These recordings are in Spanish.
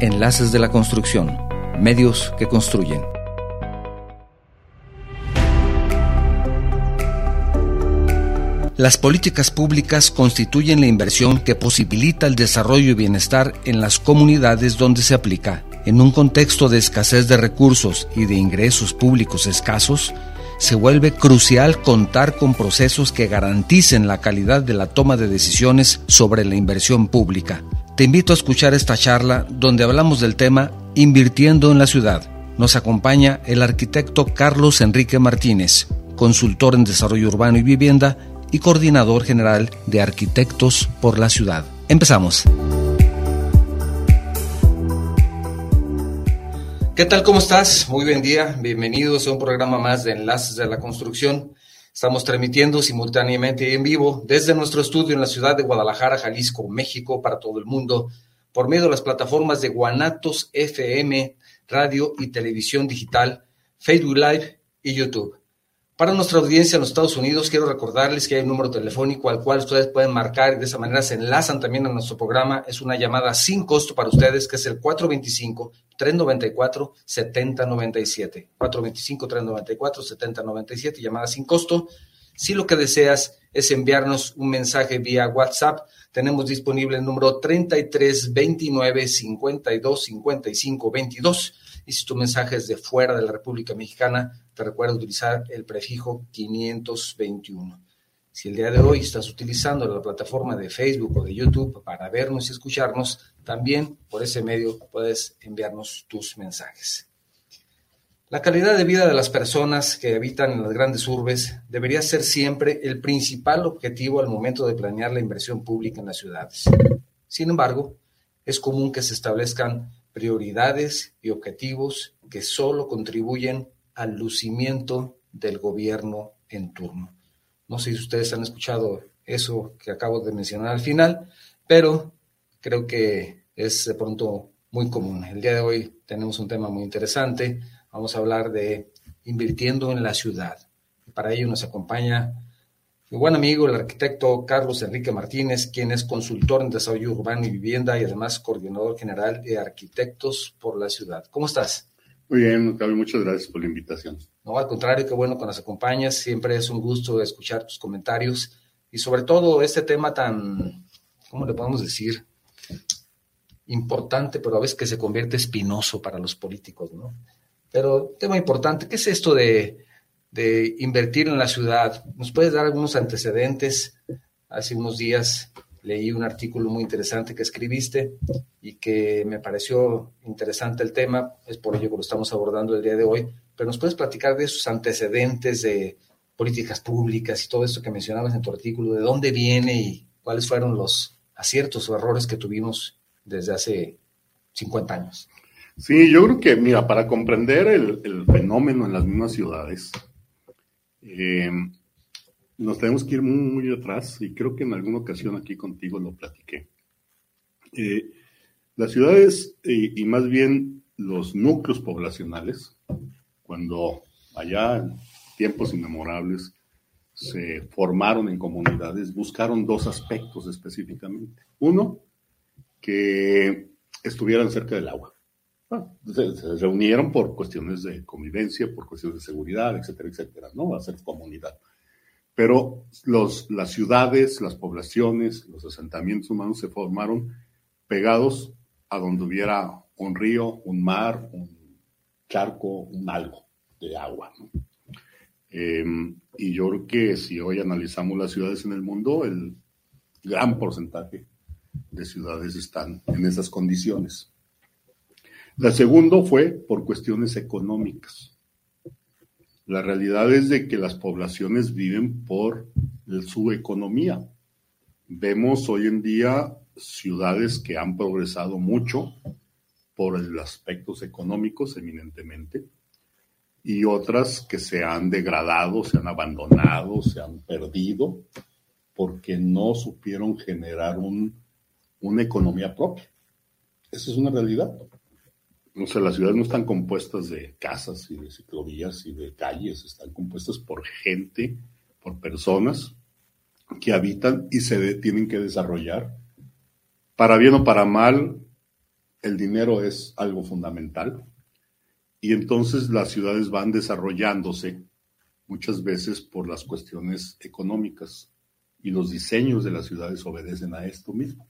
Enlaces de la Construcción, medios que construyen. Las políticas públicas constituyen la inversión que posibilita el desarrollo y bienestar en las comunidades donde se aplica. En un contexto de escasez de recursos y de ingresos públicos escasos, se vuelve crucial contar con procesos que garanticen la calidad de la toma de decisiones sobre la inversión pública. Te invito a escuchar esta charla donde hablamos del tema Invirtiendo en la ciudad. Nos acompaña el arquitecto Carlos Enrique Martínez, consultor en desarrollo urbano y vivienda y coordinador general de Arquitectos por la Ciudad. Empezamos. ¿Qué tal? ¿Cómo estás? Muy buen día. Bienvenidos a un programa más de Enlaces de la Construcción. Estamos transmitiendo simultáneamente en vivo desde nuestro estudio en la ciudad de Guadalajara, Jalisco, México, para todo el mundo, por medio de las plataformas de Guanatos FM, radio y televisión digital, Facebook Live y YouTube. Para nuestra audiencia en los Estados Unidos, quiero recordarles que hay un número telefónico al cual ustedes pueden marcar y de esa manera se enlazan también a nuestro programa. Es una llamada sin costo para ustedes, que es el 425-394-7097. 425-394-7097, llamada sin costo. Si lo que deseas es enviarnos un mensaje vía WhatsApp, tenemos disponible el número 3329 52 55 22 y si tu mensaje es de fuera de la República Mexicana, te recuerdo utilizar el prefijo 521. Si el día de hoy estás utilizando la plataforma de Facebook o de YouTube para vernos y escucharnos, también por ese medio puedes enviarnos tus mensajes. La calidad de vida de las personas que habitan en las grandes urbes debería ser siempre el principal objetivo al momento de planear la inversión pública en las ciudades. Sin embargo, es común que se establezcan prioridades y objetivos que solo contribuyen al lucimiento del gobierno en turno. No sé si ustedes han escuchado eso que acabo de mencionar al final, pero creo que es de pronto muy común. El día de hoy tenemos un tema muy interesante. Vamos a hablar de invirtiendo en la ciudad. Para ello nos acompaña mi buen amigo, el arquitecto Carlos Enrique Martínez, quien es consultor en desarrollo urbano y vivienda y además coordinador general de arquitectos por la ciudad. ¿Cómo estás? Muy bien, Octavio, muchas gracias por la invitación. No, al contrario, qué bueno que nos acompañas. Siempre es un gusto escuchar tus comentarios y sobre todo este tema tan, ¿cómo le podemos decir? Importante, pero a veces que se convierte espinoso para los políticos, ¿no? Pero tema importante, ¿qué es esto de de invertir en la ciudad. ¿Nos puedes dar algunos antecedentes? Hace unos días leí un artículo muy interesante que escribiste y que me pareció interesante el tema, es por ello que lo estamos abordando el día de hoy, pero nos puedes platicar de esos antecedentes de políticas públicas y todo esto que mencionabas en tu artículo, de dónde viene y cuáles fueron los aciertos o errores que tuvimos desde hace 50 años. Sí, yo creo que, mira, para comprender el, el fenómeno en las mismas ciudades, eh, nos tenemos que ir muy, atrás y creo que en alguna ocasión aquí contigo lo platiqué. Eh, las ciudades y más bien los núcleos poblacionales, cuando allá en tiempos inmemorables se formaron en comunidades, buscaron dos aspectos específicamente. Uno, que estuvieran cerca del agua. Ah, se, reunieron por cuestiones de convivencia, por cuestiones de seguridad, etcétera, etcétera, ¿no? Hacer comunidad. Pero los, las ciudades, las poblaciones, los asentamientos humanos se formaron pegados a donde hubiera un río, un mar, un charco, un algo de agua. ¿no? Em, y yo creo que si hoy analizamos las ciudades en el mundo, el gran porcentaje de ciudades están en esas condiciones. La segunda fue por cuestiones económicas. La realidad es de que las poblaciones viven por su economía. Vemos hoy en día ciudades que han progresado mucho por los aspectos económicos eminentemente y otras que se han degradado, se han abandonado, se han perdido porque no supieron generar una economía propia. Esa es una realidad. O sea, las ciudades no están compuestas de casas y de ciclovías y de calles, están compuestas por gente, por personas que habitan y se tienen que desarrollar, para bien o para mal, el dinero es algo fundamental y entonces las ciudades van desarrollándose muchas veces por las cuestiones económicas y los diseños de las ciudades obedecen a esto mismo.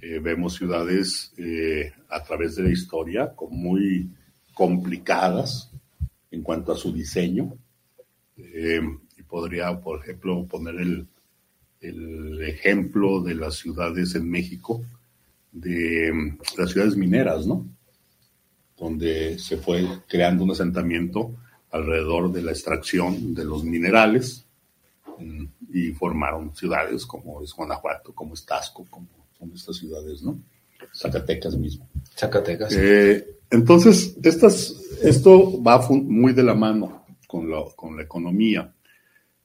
Eh, vemos ciudades eh, a través de la historia como muy complicadas en cuanto a su diseño. Eh, y podría, por ejemplo, poner el, ejemplo de las ciudades en México, de las ciudades mineras, ¿no? Donde se fue creando un asentamiento alrededor de la extracción de los minerales mm, y formaron ciudades como es Guanajuato, como es Tasco, como son estas ciudades, ¿no? Zacatecas mismo. Zacatecas. Eh, entonces, estas, esto va muy de la mano con la, con la economía.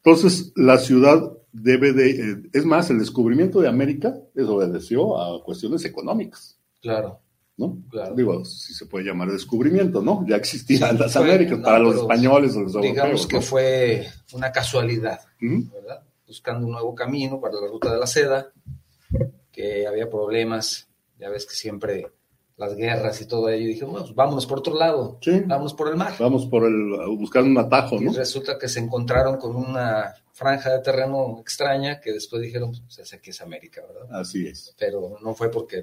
Entonces, la ciudad debe de, eh, es más, el descubrimiento de América desobedeció a cuestiones económicas. Claro. ¿no? Digo, si se puede llamar descubrimiento, ¿no? Ya existían las Américas para los españoles o los europeos. Digamos que fue una casualidad, ¿verdad? Buscando un nuevo camino para la ruta de la seda, que había problemas, ya ves que siempre las guerras y todo ello, y dije, bueno, pues vámonos por otro lado, sí. vámonos por el mar. Vamos por el, buscando un atajo, ¿no? Y resulta que se encontraron con una franja de terreno extraña que después dijeron, pues que es América, ¿verdad? Así es. Pero no fue porque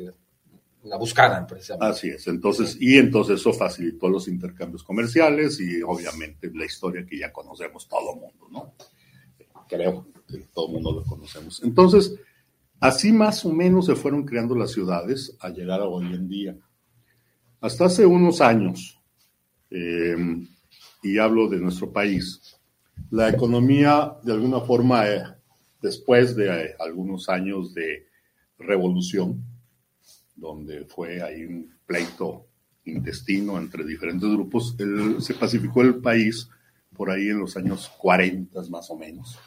la buscaran precisamente. Así es, entonces, y entonces eso facilitó los intercambios comerciales y obviamente la historia que ya conocemos todo el mundo, ¿no? Creo que todo el mundo lo conocemos. Entonces, así más o menos se fueron creando las ciudades a llegar a hoy en día. Hasta hace unos años, eh, y hablo de nuestro país, la economía de alguna forma, eh, después de eh, algunos años de revolución, donde fue ahí un pleito intestino entre diferentes grupos, se pacificó el país por ahí en los años 40 más o menos,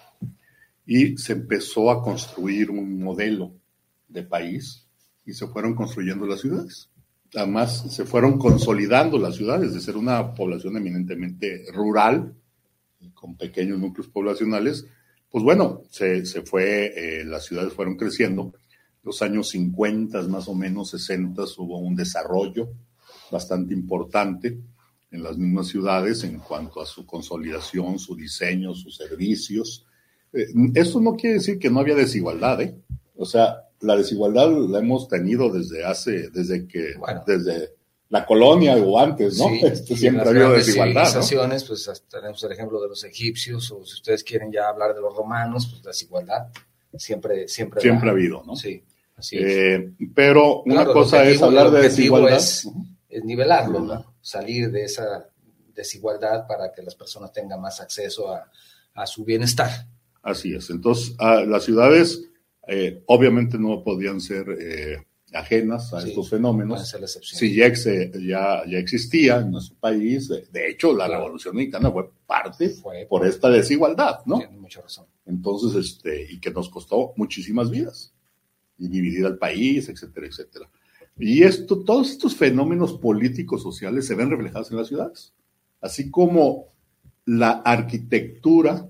y se empezó a construir un modelo de país y se fueron construyendo las ciudades. Además, se fueron consolidando las ciudades de ser una población eminentemente rural, con pequeños núcleos poblacionales, pues bueno, se, se fue, eh, las ciudades fueron creciendo los años 50, más o menos 60, hubo un desarrollo bastante importante en las mismas ciudades en cuanto a su consolidación, su diseño, sus servicios. Eh, eso no quiere decir que no había desigualdad, ¿eh? O sea, la desigualdad la hemos tenido desde hace, desde que, desde la colonia o antes, ¿no? Este, siempre ha habido desigualdad. ¿no? pues tenemos el ejemplo de los egipcios, o si ustedes quieren ya hablar de los romanos, pues la desigualdad siempre, siempre, siempre ha habido, ¿no? Sí. Eh, pero una cosa es hablar de desigualdad. Es, nivelarlo, salir de esa desigualdad para que las personas tengan más acceso a, su bienestar. Así es. Entonces, las ciudades eh, obviamente no podían ser eh, ajenas a estos fenómenos. Si ya, ya, ya, existía en nuestro país, de hecho, la Revolución Mexicana fue parte por esta desigualdad, ¿no? Tiene mucha razón. Entonces, este, y que nos costó muchísimas vidas y dividir al país, etcétera, etcétera. Y esto, todos estos fenómenos políticos sociales se ven reflejados en las ciudades, así como la arquitectura.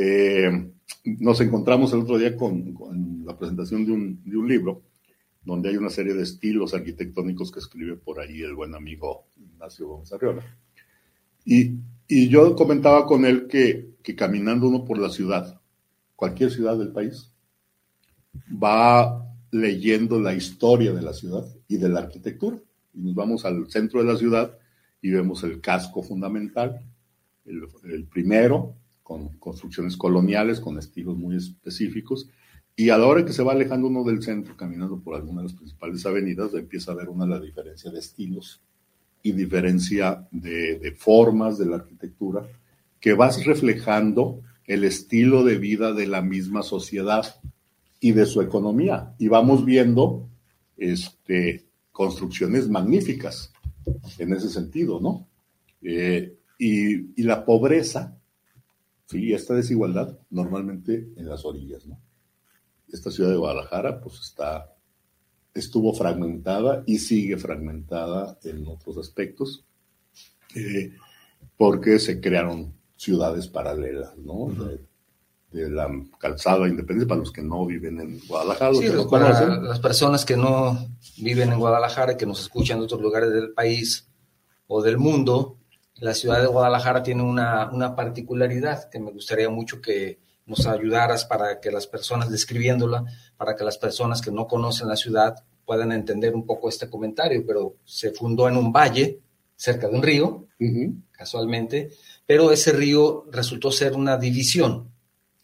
Eh, nos encontramos el otro día con, la presentación de un, de un, libro donde hay una serie de estilos arquitectónicos que escribe por ahí el buen amigo Ignacio Gómez Arriola. Y, y yo comentaba con él que, que caminando uno por la ciudad, cualquier ciudad del país, va leyendo la historia de la ciudad y de la arquitectura. Y nos vamos al centro de la ciudad y vemos el casco fundamental, el, primero, con construcciones coloniales, con estilos muy específicos. Y a la hora que se va alejando uno del centro, caminando por alguna de las principales avenidas, empieza a ver una la diferencia de estilos y diferencia de, formas de la arquitectura que vas reflejando el estilo de vida de la misma sociedad y de su economía. Y vamos viendo este, construcciones magníficas en ese sentido, ¿no? Eh, y, la pobreza, sí, esta desigualdad normalmente en las orillas, ¿no? Esta ciudad de Guadalajara, pues está, estuvo fragmentada y sigue fragmentada en otros aspectos, eh, porque se crearon ciudades paralelas, ¿no? de la calzada independiente para los que no viven en Guadalajara. Sí, para las personas que no viven en Guadalajara, que nos escuchan en otros lugares del país o del mundo, la ciudad de Guadalajara tiene una, una particularidad que me gustaría mucho que nos ayudaras para que las personas, describiéndola, para que las personas que no conocen la ciudad puedan entender un poco este comentario, pero se fundó en un valle cerca de un río, casualmente, pero ese río resultó ser una división.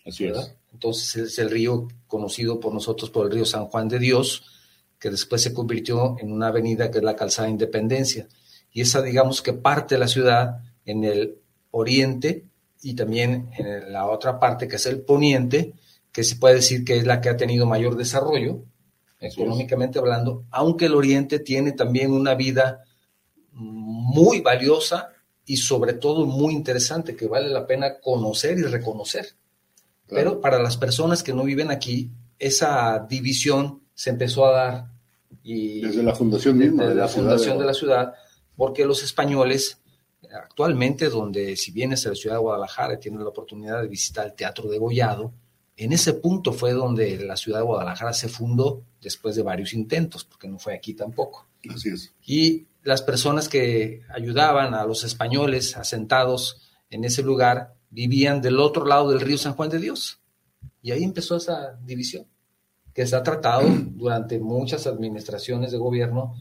Así es. Entonces es el río conocido por nosotros por el río San Juan de Dios, que después se convirtió en una avenida que es la Calzada Independencia. Y esa, digamos que parte de la ciudad en el oriente y también en la otra parte que es el poniente, que se puede decir que es la que ha tenido mayor desarrollo, económicamente hablando, aunque el oriente tiene también una vida muy valiosa y sobre todo muy interesante que vale la pena conocer y reconocer. Pero para las personas que no viven aquí, esa división se empezó a dar y desde la fundación misma de la, fundación de la ciudad, porque los españoles actualmente, donde si vienes a la ciudad de Guadalajara y tienes la oportunidad de visitar el Teatro de Gollado, en ese punto fue donde la ciudad de Guadalajara se fundó después de varios intentos, porque no fue aquí tampoco. Así es. Y las personas que ayudaban a los españoles asentados en ese lugar vivían del otro lado del río San Juan de Dios. Y ahí empezó esa división, que se ha tratado durante muchas administraciones de gobierno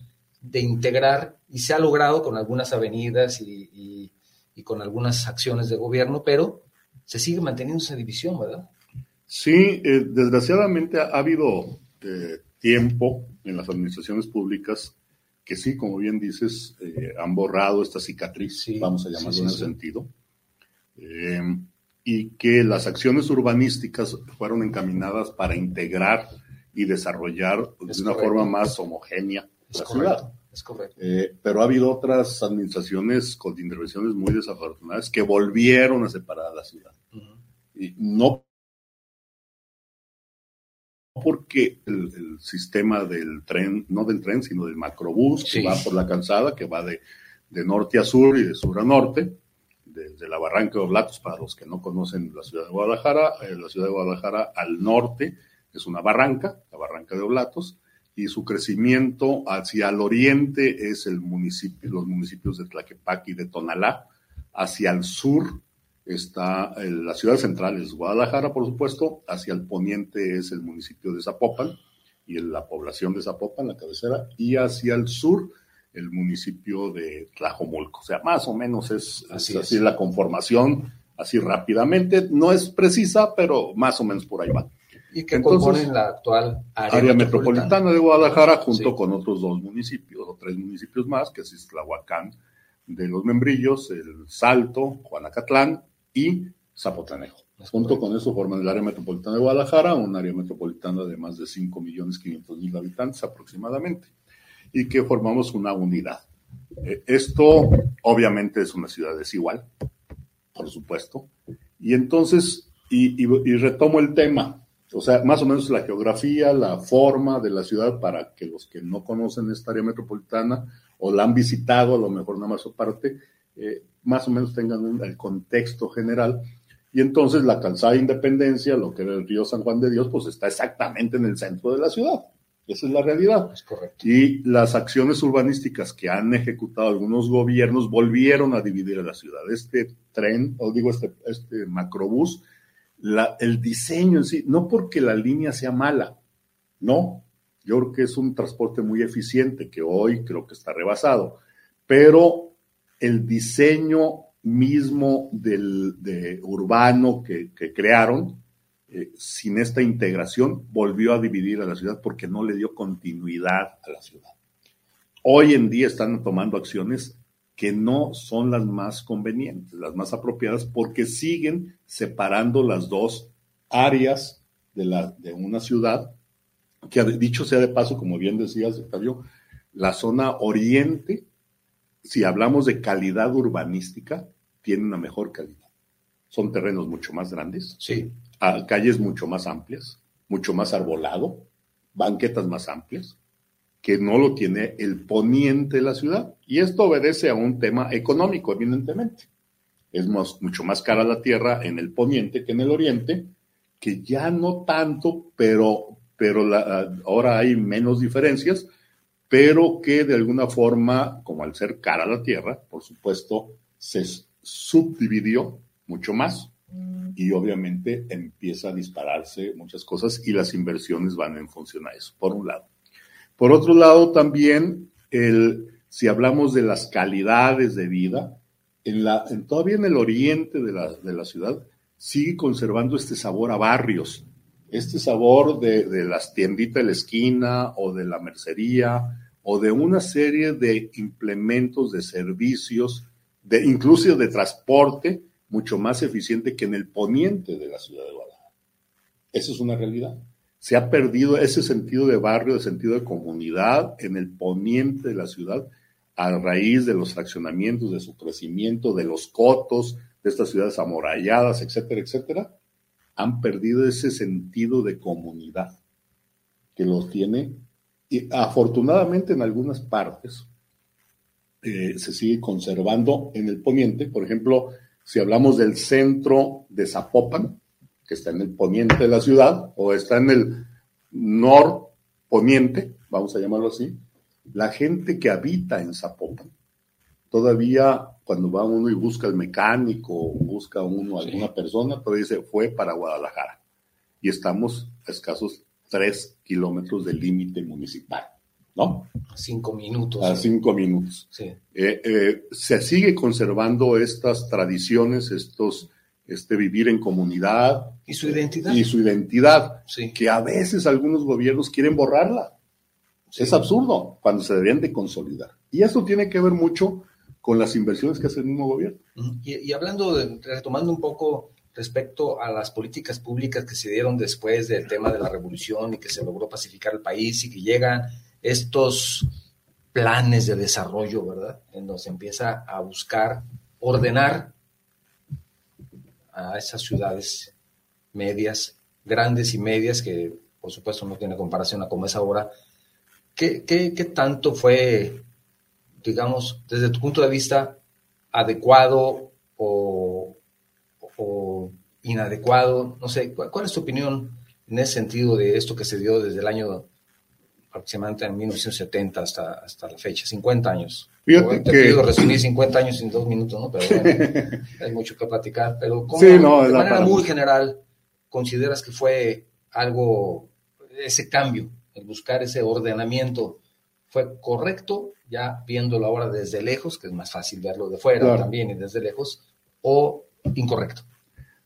de integrar y se ha logrado con algunas avenidas y, con algunas acciones de gobierno, pero se sigue manteniendo esa división, ¿verdad? Sí, eh, desgraciadamente ha, habido eh, tiempo en las administraciones públicas que sí, como bien dices, eh, han borrado esta cicatriz, vamos a llamarlo en ese sentido, y que las acciones urbanísticas fueron encaminadas para integrar y desarrollar de una forma más homogénea es correcto, Es correcto. Eh, pero ha habido otras administraciones con intervenciones muy desafortunadas que volvieron a separar a la ciudad. Y no porque el, sistema del tren, no del tren, sino del macrobús, que va por la calzada, que va de, de, norte a sur y de sur a norte, desde la Barranca de Oblatos, para los que no conocen la ciudad de Guadalajara, eh, la ciudad de Guadalajara al norte es una barranca, la Barranca de Oblatos, y su crecimiento hacia el oriente es el municipio, los municipios de Tlaquepaque y de Tonalá. Hacia el sur está la ciudad central, es Guadalajara, por supuesto. Hacia el poniente es el municipio de Zapopan y la población de Zapopan, la cabecera. Y hacia el sur, el municipio de Tlajomulco. O sea, más o menos es así, es así la conformación, así rápidamente. No es precisa, pero más o menos por ahí va y que componen la actual área, metropolitana. de Guadalajara junto con otros dos municipios o tres municipios más, que es Islahuacán de los Membrillos, el Salto, Juanacatlán y Zapotlanejo. junto con eso forman el área metropolitana de Guadalajara, un área metropolitana de más de 5 millones 500 mil habitantes aproximadamente, y que formamos una unidad. Eh, esto obviamente es una ciudad desigual, por supuesto, y entonces, y retomo el tema, o sea, más o menos la geografía, la forma de la ciudad para que los que no conocen esta área metropolitana o la han visitado, a lo mejor nada más o parte, eh, más o menos tengan el contexto general. Y entonces la calzada de Independencia, lo que era el río San Juan de Dios, pues está exactamente en el centro de la ciudad. Esa es la realidad. Es correcto. Y las acciones urbanísticas que han ejecutado algunos gobiernos volvieron a dividir a la ciudad. Este tren, o digo, este, este macrobús, el diseño en sí, no porque la línea sea mala, no, yo creo que es un transporte muy eficiente que hoy creo que está rebasado, pero el diseño mismo del de urbano que, crearon, eh, sin esta integración, volvió a dividir a la ciudad porque no le dio continuidad a la ciudad. Hoy en día están tomando acciones que no son las más convenientes, las más apropiadas, porque siguen separando las dos áreas de, la, de una ciudad, que dicho sea de paso, como bien decías, Octavio, la zona oriente, si hablamos de calidad urbanística, tiene una mejor calidad. Son terrenos mucho más grandes, sí. calles mucho más amplias, mucho más arbolado, banquetas más amplias, que no lo tiene el poniente de la ciudad. Y esto obedece a un tema económico, evidentemente. Es mucho más cara la tierra en el poniente que en el oriente, que ya no tanto, pero, pero ahora hay menos diferencias, pero que de alguna forma, como al ser cara la tierra, por supuesto, se subdividió mucho más mm. y obviamente empieza a dispararse muchas cosas y las inversiones van en función a eso, por un lado. Por otro lado, también, el, si hablamos de las calidades de vida, en la, en, todavía en el oriente de la, de la, ciudad sigue conservando este sabor a barrios, este sabor de, de las tienditas de la esquina o de la mercería o de una serie de implementos de servicios, de, incluso de transporte, mucho más eficiente que en el poniente de la ciudad de Guadalajara. Esa es una realidad. Se ha perdido ese sentido de barrio, de sentido de comunidad en el poniente de la ciudad a raíz de los fraccionamientos, de su crecimiento, de los cotos, de estas ciudades amuralladas, etcétera, etcétera, han perdido ese sentido de comunidad que los tiene y afortunadamente en algunas partes eh, se sigue conservando en el poniente. Por ejemplo, si hablamos del centro de Zapopan, que está en el poniente de la ciudad, o está en el norponiente, vamos a llamarlo así, la gente que habita en Zapopan, todavía cuando va uno y busca al mecánico, busca uno a alguna persona, todavía dice, fue para Guadalajara. Y estamos a escasos tres kilómetros del límite municipal, ¿no? A cinco minutos. A cinco minutos. Sí. Eh, eh, se sigue conservando estas tradiciones, estos, este vivir en comunidad. Y su identidad. Y su identidad, que a veces algunos gobiernos quieren borrarla. Es absurdo cuando se deberían de consolidar. Y eso tiene que ver mucho con las inversiones que hace el mismo gobierno. Y, hablando, de, retomando un poco respecto a las políticas públicas que se dieron después del tema de la revolución y que se logró pacificar el país y que llegan estos planes de desarrollo, ¿verdad? En donde se empieza a buscar ordenar a esas ciudades medias, grandes y medias, que por supuesto no tiene comparación a como es ahora, ¿Qué, qué, tanto fue, digamos, desde tu punto de vista, adecuado o, inadecuado? No sé, ¿cuál, es tu opinión en ese sentido de esto que se dio desde el año aproximadamente en 1970 hasta, hasta la fecha, 50 años? Fíjate te que... pido resumir 50 años en dos minutos, ¿no? Pero bueno, hay mucho que platicar. Pero ¿cómo, de manera muy general, consideras que fue algo, ese cambio el buscar ese ordenamiento fue correcto, ya viéndolo ahora desde lejos, que es más fácil verlo de fuera también y desde lejos, o incorrecto.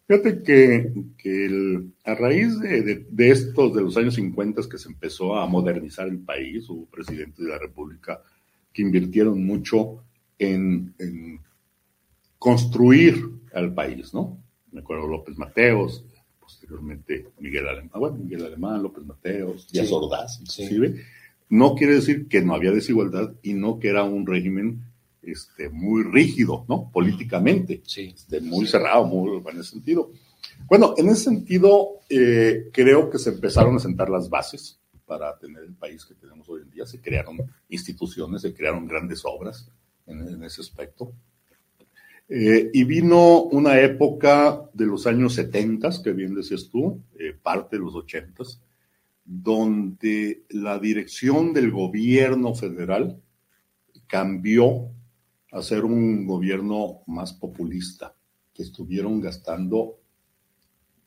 Fíjate que, a raíz de, de, estos, de los años 50 que se empezó a modernizar el país, hubo presidentes de la República que invirtieron mucho en, en construir al país, ¿no? Me acuerdo López Mateos, posteriormente Miguel Alemán, ah, bueno, Miguel Alemán, López Mateos, Díaz Ordaz, inclusive, no quiere decir que no había desigualdad y no que era un régimen este, muy rígido, ¿no? Políticamente, este, muy cerrado, muy en ese sentido. Bueno, en ese sentido, eh, creo que se empezaron a sentar las bases para tener el país que tenemos hoy en día. Se crearon instituciones, se crearon grandes obras en ese aspecto. Eh, y vino una época de los años 70, que bien decías tú, eh, parte de los 80, donde la dirección del gobierno federal cambió a ser un gobierno más populista, que estuvieron gastando,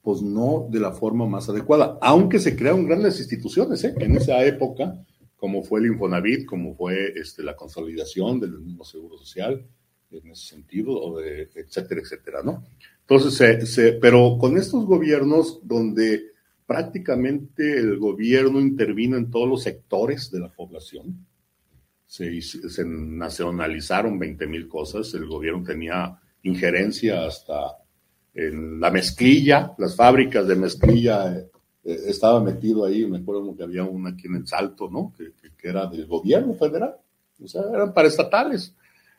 pues no de la forma más adecuada, aunque se crearon grandes instituciones ¿eh? en esa época, como fue el Infonavit, como fue este, la consolidación del mismo Seguro Social, en ese sentido, o de, etcétera, etcétera, ¿no? Entonces, se, pero con estos gobiernos donde prácticamente el gobierno intervino en todos los sectores de la población, se, se nacionalizaron 20 mil cosas, el gobierno tenía injerencia hasta en la mezclilla, las fábricas de mezclilla, eh, estaba metido ahí, me acuerdo que había una aquí en el Salto, ¿no? Que, que, era del gobierno federal, o sea, eran para estatales.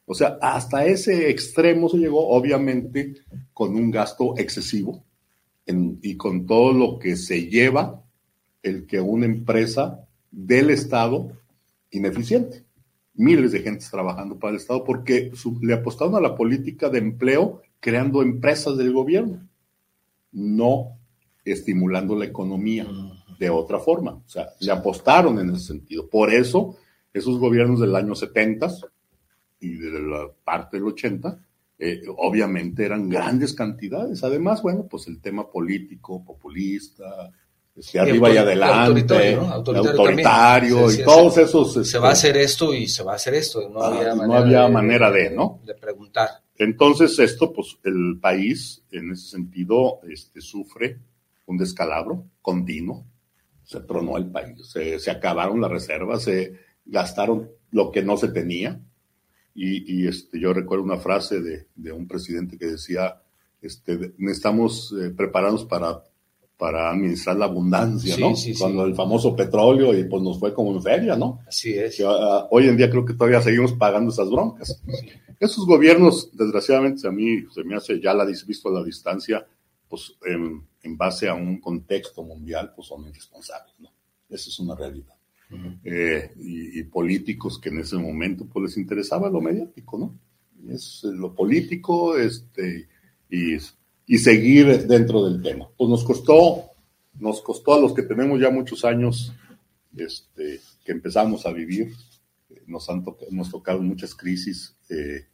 O sea, hasta ese extremo se llegó, obviamente, con un gasto excesivo y con todo lo que se lleva el que una empresa del Estado ineficiente. Miles de gentes trabajando para el Estado porque le apostaron a la política de empleo creando empresas del gobierno, no estimulando la economía de otra forma. O sea, le apostaron en ese sentido. Por eso, esos gobiernos del año 70 y de la parte del 80, eh, obviamente eran grandes cantidades. Además, bueno, pues el tema político, populista, este, arriba y adelante, autoritario, y todos esos... se va a este, hacer esto y se va a hacer esto. No, había, manera, había de, manera de, ¿no? De preguntar. Entonces esto, pues el país en ese sentido este, sufre un descalabro continuo, se tronó el país, se, acabaron las reservas, se gastaron lo que no se tenía. Y, este, yo recuerdo una frase de, un presidente que decía, este, necesitamos eh, prepararnos para, para administrar la abundancia, ¿no? Cuando el famoso petróleo y pues nos fue como en feria, ¿no? Así es. Ah, hoy en día creo que todavía seguimos pagando esas broncas. Esos gobiernos, desgraciadamente, a mí se me hace ya la visto a la distancia, pues en, base a un contexto mundial, pues son irresponsables, ¿no? Esa es una realidad. Eh, y, políticos que en ese momento pues les interesaba lo mediático, ¿no? Es lo político, este, y, y seguir dentro del tema. Pues nos costó, nos costó a los que tenemos ya muchos años, este, que empezamos a vivir, nos han nos tocado muchas crisis eh,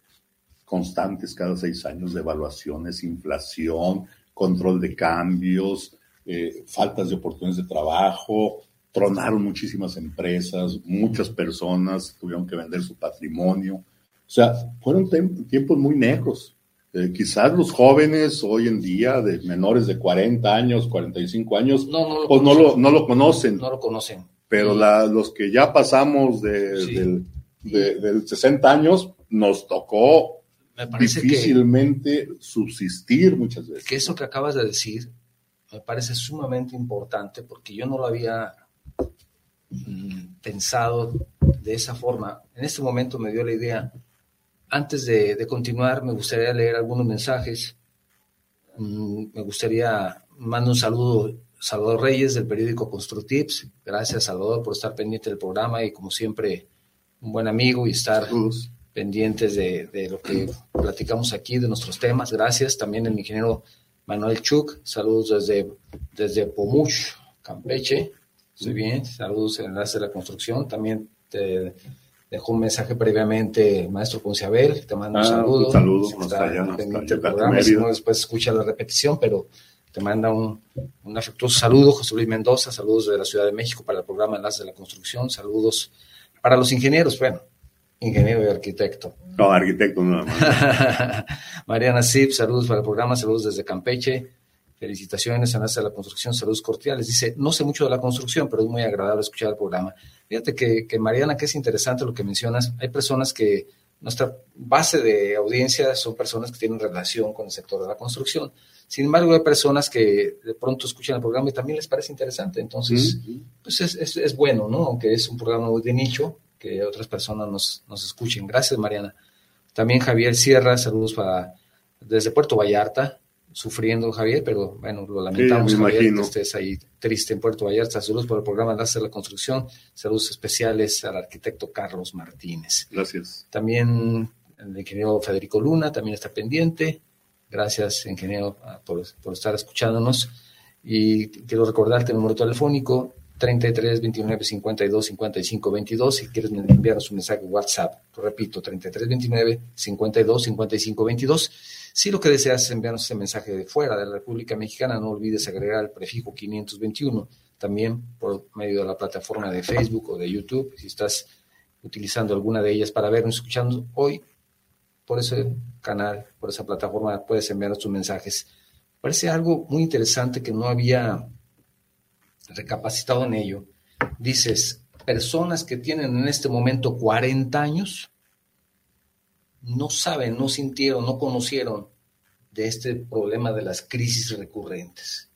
constantes cada seis años de evaluaciones, inflación, control de cambios, eh, faltas de oportunidades de trabajo, tronaron muchísimas empresas, muchas personas tuvieron que vender su patrimonio. O sea, fueron tiempos muy negros. Eh, quizás los jóvenes hoy en día, de menores de 40 años, 45 años, no, no lo, pues no lo, no lo conocen. No lo conocen. Pero los que ya pasamos de, del 60 años, nos tocó difícilmente subsistir muchas veces. Que eso que acabas de decir me parece sumamente importante porque yo no lo había mm, pensado de esa forma. En este momento me dio la idea. Antes de, continuar, me gustaría leer algunos mensajes. Mm, me gustaría mandar un saludo Salvador Reyes del periódico Constructips. Gracias, Salvador, por estar pendiente del programa y, como siempre, un buen amigo y estar pendientes de, lo que platicamos aquí, de nuestros temas. Gracias. También el ingeniero Manuel Chuk, saludos desde, desde Pomuch, Campeche. Estoy bien, saludos en enlace de la construcción. También te dejó un mensaje previamente maestro Ponciabel, te mando un ah, saludo. Un saludo, si no, después escucha la repetición, pero te manda un, un afectuoso saludo, José Luis Mendoza, saludos de la Ciudad de México para el programa Enlace de la Construcción, saludos para los ingenieros, bueno, ingeniero y arquitecto. No, arquitecto no. Mariana Zip, saludos para el programa, saludos desde Campeche. Felicitaciones, a de la Construcción, saludos cordiales. Dice, no sé mucho de la construcción, pero es muy agradable escuchar el programa. Fíjate que, que, Mariana, que es interesante lo que mencionas, hay personas que, nuestra base de audiencia son personas que tienen relación con el sector de la construcción. Sin embargo, hay personas que de pronto escuchan el programa y también les parece interesante. Entonces, pues es, es, es, bueno, ¿no? Aunque es un programa muy de nicho, que otras personas nos, nos escuchen. Gracias, Mariana. También Javier Sierra, saludos para desde Puerto Vallarta, sufriendo Javier, pero bueno, lo lamentamos, Javier, que estés ahí triste en Puerto Vallarta. Saludos por el programa de la Construcción, saludos especiales al arquitecto Carlos Martínez. Gracias. También el ingeniero Federico Luna también está pendiente. Gracias, ingeniero, por, por estar escuchándonos. Y quiero recordarte el número telefónico 33 29 52 55 22 si quieres enviarnos un mensaje WhatsApp. Repito, 33 29 52 55 22. Si lo que deseas es enviarnos ese mensaje de fuera de la República Mexicana, no olvides agregar el prefijo 521 también por medio de la plataforma de Facebook o de YouTube. Si estás utilizando alguna de ellas para vernos, escuchando hoy, por ese canal, por esa plataforma, puedes enviarnos tus mensajes. Parece algo muy interesante que no había recapacitado en ello, dices, personas que tienen en este momento 40 años no saben, no sintieron, no conocieron de este problema de las crisis recurrentes.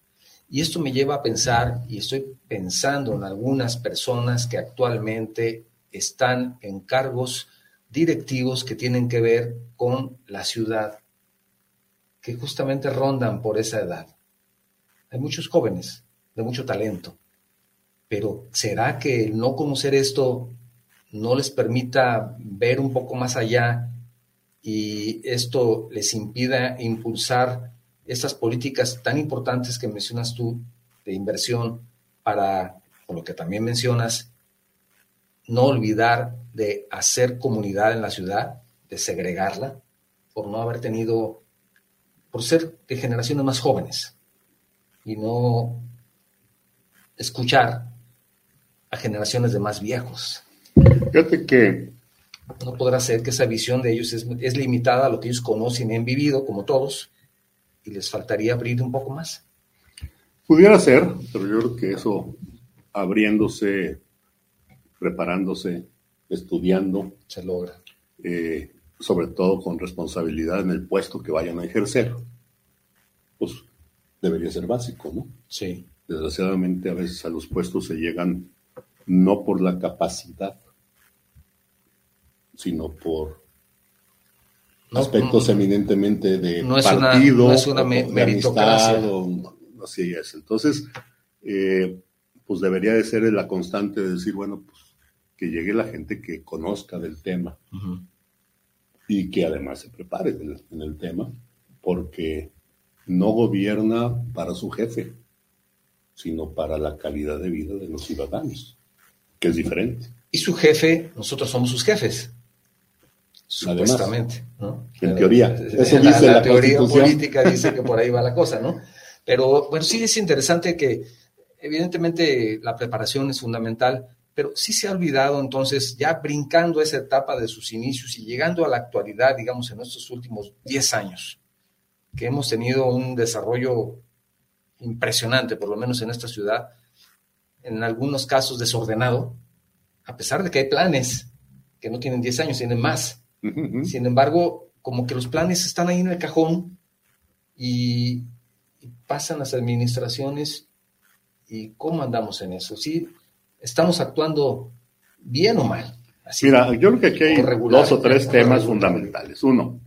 Y esto me lleva a pensar, y estoy pensando en algunas personas que actualmente están en cargos directivos que tienen que ver con la ciudad, que justamente rondan por esa edad. Hay muchos jóvenes de mucho talento. Pero ¿será que el no conocer esto no les permita ver un poco más allá y esto les impida impulsar estas políticas tan importantes que mencionas tú de inversión para, por lo que también mencionas, no olvidar de hacer comunidad en la ciudad, de segregarla, por no haber tenido, por ser de generaciones más jóvenes y no escuchar a generaciones de más viejos. Fíjate que... No podrá ser que esa visión de ellos es, es limitada a lo que ellos conocen y han vivido, como todos, y les faltaría abrir un poco más. Pudiera ser, pero yo creo que eso, abriéndose, preparándose, estudiando, se logra. Eh, sobre todo con responsabilidad en el puesto que vayan a ejercer, pues debería ser básico, ¿no? Sí. Desgraciadamente a veces a los puestos se llegan no por la capacidad, sino por aspectos eminentemente de partido, no es una de amistad, así es. Entonces, eh, pues debería de ser la constante de decir, bueno, pues que llegue la gente que conozca del tema y que además se prepare en el tema, porque no gobierna para su jefe, sino para la calidad de vida de los ciudadanos, que es diferente. Y su jefe, nosotros somos sus jefes. Supuestamente, ¿no? En teoría. Eso dice la, teoría política dice que por ahí va la cosa, ¿no? Pero bueno, sí es interesante que evidentemente la preparación es fundamental, pero sí se ha olvidado entonces, ya brincando esa etapa de sus inicios y llegando a la actualidad, digamos, en estos últimos 10 años, que hemos tenido un desarrollo impresionante, por lo menos en esta ciudad, en algunos casos desordenado, a pesar de que hay planes que no tienen 10 años, tienen más. Sin embargo, como que los planes están ahí en el cajón y, pasan las administraciones y cómo andamos en eso. ¿Sí? ¿Estamos actuando bien o mal? Mira, yo creo que aquí hay dos o tres temas fundamentales. Uno,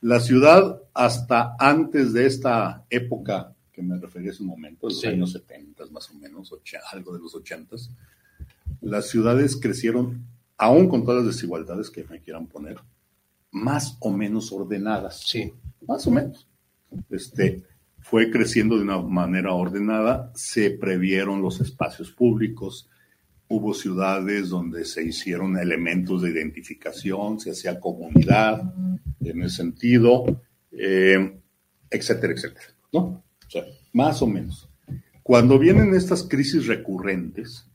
la ciudad hasta antes de esta época que me referí hace un momento, los años 70 más o menos, algo de los 80, las ciudades crecieron, aún con todas las desigualdades que me quieran poner, más o menos ordenadas. Sí. Más o menos. Este, fue creciendo de una manera ordenada, se previeron los espacios públicos, hubo ciudades donde se hicieron elementos de identificación, se hacía comunidad en ese sentido, eh, etcétera, etcétera, ¿no? O sea, más o menos. Cuando vienen estas crisis recurrentes,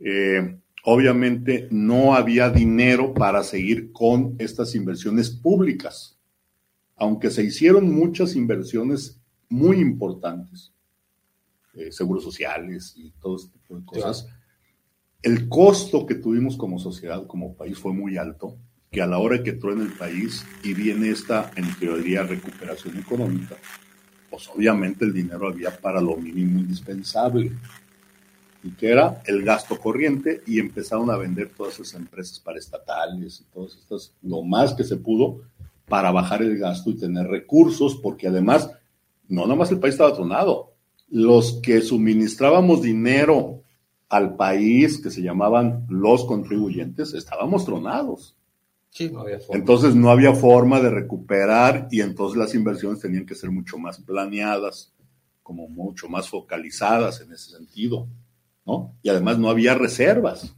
eh, obviamente no había dinero para seguir con estas inversiones públicas, aunque se hicieron muchas inversiones muy importantes, eh, seguros sociales y todo este tipo de cosas. El costo que tuvimos como sociedad, como país, fue muy alto, que a la hora que entró en el país y viene esta, en teoría, recuperación económica, pues obviamente el dinero había para lo mínimo indispensable, y que era el gasto corriente, y empezaron a vender todas esas empresas paraestatales y todas estas, lo más que se pudo, para bajar el gasto y tener recursos, porque además no nada más el país estaba tronado. Los que suministrábamos dinero al país, que se llamaban los contribuyentes, estábamos tronados. Sí, no había forma. Entonces no había forma de recuperar y entonces las inversiones tenían que ser mucho más planeadas, como mucho más focalizadas en ese sentido, ¿no? Y además no había reservas.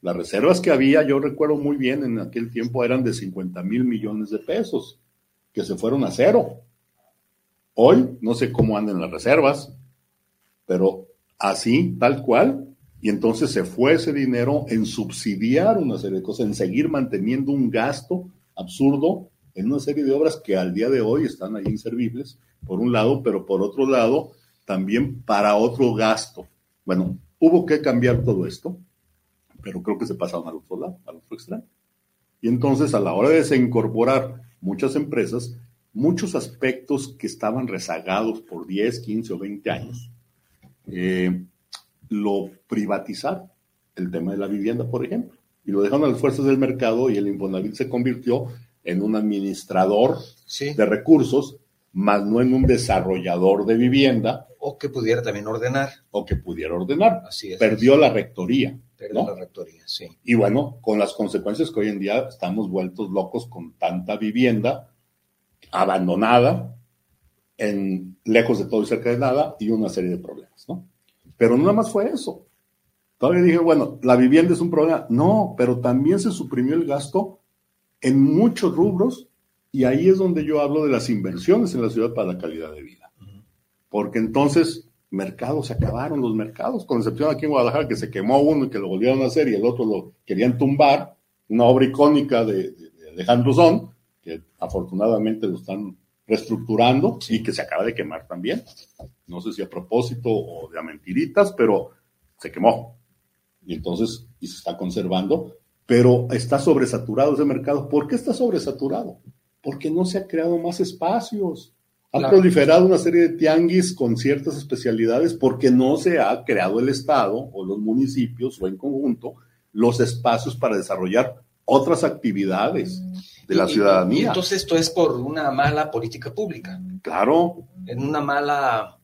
Las reservas que había, yo recuerdo muy bien, en aquel tiempo eran de 50 mil millones de pesos, que se fueron a cero. Hoy no sé cómo andan las reservas, pero así, tal cual, y entonces se fue ese dinero en subsidiar una serie de cosas, en seguir manteniendo un gasto absurdo en una serie de obras que al día de hoy están ahí inservibles, por un lado, pero por otro lado, también para otro gasto. Bueno, hubo que cambiar todo esto, pero creo que se pasaron al otro lado, al otro extremo. Y entonces, a la hora de se incorporar muchas empresas, muchos aspectos que estaban rezagados por 10, 15 o 20 años, eh, lo privatizaron, el tema de la vivienda, por ejemplo, y lo dejaron a las fuerzas del mercado y el Infonavit se convirtió en un administrador de recursos, más no en un desarrollador de vivienda. O que pudiera también ordenar. O que pudiera ordenar. Así es. Perdió la rectoría. Perdió la rectoría, sí. Y bueno, con las consecuencias que hoy en día estamos vueltos locos con tanta vivienda abandonada, en lejos de todo y cerca de nada y una serie de problemas, ¿no? Pero no nada más fue eso. Todavía dije, bueno, la vivienda es un problema. No, pero también se suprimió el gasto en muchos rubros y ahí es donde yo hablo de las inversiones en la ciudad para la calidad de vida. Porque entonces mercados se acabaron los mercados, con excepción aquí en Guadalajara que se quemó uno y que lo volvieron a hacer y el otro lo querían tumbar, una obra icónica de, de Alejandro Zón, que afortunadamente lo están reestructurando y que se acaba de quemar también. No sé si a propósito o de a mentiritas, pero se quemó. Y entonces, y se está conservando, pero está sobresaturado ese mercado. ¿Por qué está sobresaturado? Porque no se ha creado más espacios. Ha proliferado una serie de tianguis con ciertas especialidades porque no se ha creado el Estado o los municipios o en conjunto los espacios para desarrollar otras actividades de la ciudadanía. Y, entonces esto es por una mala política pública. Claro. En una mala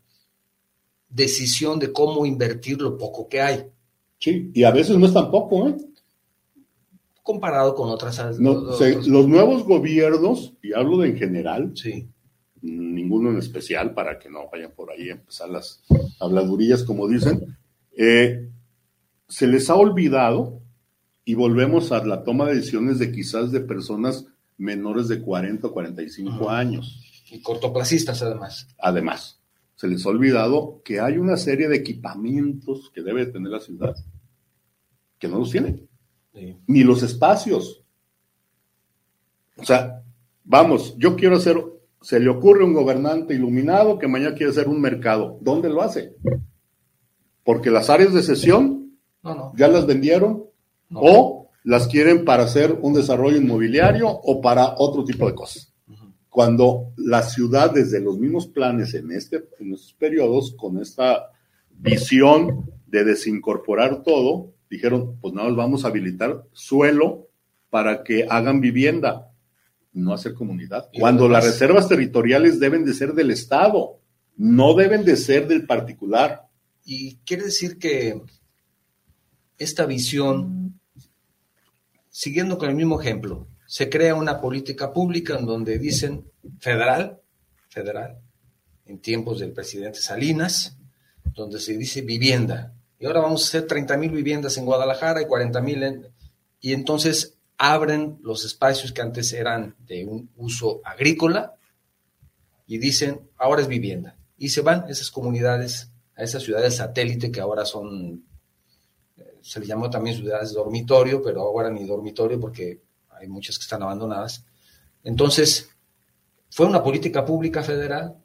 decisión de cómo invertir lo poco que hay. Sí, y a veces no es tan poco, ¿eh? Comparado con otras... los, los nuevos gobiernos, y hablo de en general, sí. Ninguno en especial, para que no vayan por ahí a empezar las habladurillas, como dicen, eh, se les ha olvidado y volvemos a la toma de decisiones de quizás de personas menores de 40 o 45 años. Y cortoplacistas además. Además, se les ha olvidado que hay una serie de equipamientos que debe tener la ciudad que no los tiene. Ni los espacios. O sea, vamos, yo quiero hacer, se le ocurre un gobernante iluminado que mañana quiere hacer un mercado. ¿Dónde lo hace? Porque las áreas de sesión ya las vendieron o las quieren para hacer un desarrollo inmobiliario o para otro tipo de cosas. Cuando la ciudad, desde los mismos planes en, este, en estos periodos, con esta visión de desincorporar todo, dijeron, pues nada vamos a habilitar suelo para que hagan vivienda, no hacer comunidad. Cuando las reservas territoriales deben de ser del Estado, no deben de ser del particular. Y quiere decir que esta visión siguiendo con el mismo ejemplo, se crea una política pública en donde dicen federal, federal, en tiempos del presidente Salinas, donde se dice vivienda. Y ahora vamos a hacer 30 mil viviendas en Guadalajara y 40 mil en... Y entonces abren los espacios que antes eran de un uso agrícola y dicen, ahora es vivienda. Y se van esas comunidades a esas ciudades satélite que ahora son se le llamó también ciudades dormitorio, pero ahora ni dormitorio porque hay muchas que están abandonadas. Entonces, fue una política pública federal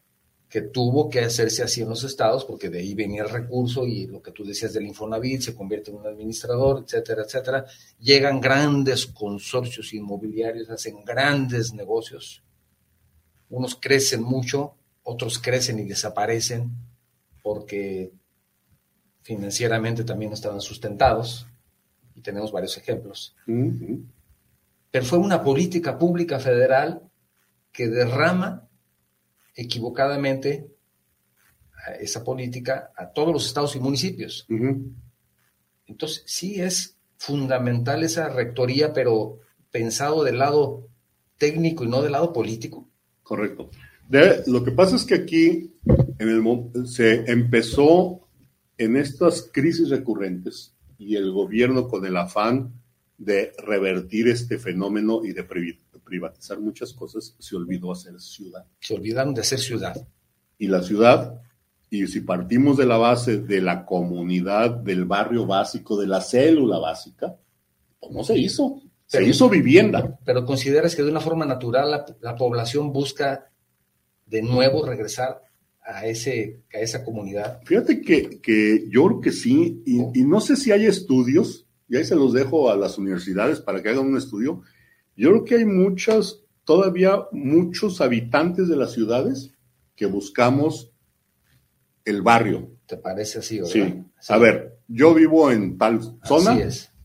que tuvo que hacerse así en los estados, porque de ahí venía el recurso y lo que tú decías del Infonavit se convierte en un administrador, etcétera, etcétera. Llegan grandes consorcios inmobiliarios, hacen grandes negocios. Unos crecen mucho, otros crecen y desaparecen porque financieramente también estaban sustentados, y tenemos varios ejemplos. Pero fue una política pública federal que derrama equivocadamente esa política a todos los estados y municipios. Entonces, sí es fundamental esa rectoría, pero pensado del lado técnico y no del lado político. Correcto. lo que pasa es que aquí en el, se empezó en estas crisis recurrentes y el gobierno con el afán de revertir este fenómeno y de privatizar muchas cosas, se olvidó hacer ciudad. Se olvidaron de hacer ciudad. Y la ciudad, y si partimos de la base de la comunidad, del barrio básico, de la célula básica, pues no se hizo. Se hizo vivienda. Pero consideras que de una forma natural la, la población busca de nuevo regresar a, ese, a esa comunidad? Fíjate que, que yo creo que sí, y, no sé si hay estudios, y ahí se los dejo a las universidades para que hagan un estudio. Yo creo que hay muchas, todavía muchos habitantes de las ciudades que buscamos el barrio. ¿Te parece así, verdad? Sí. A ver, yo vivo en tal zona,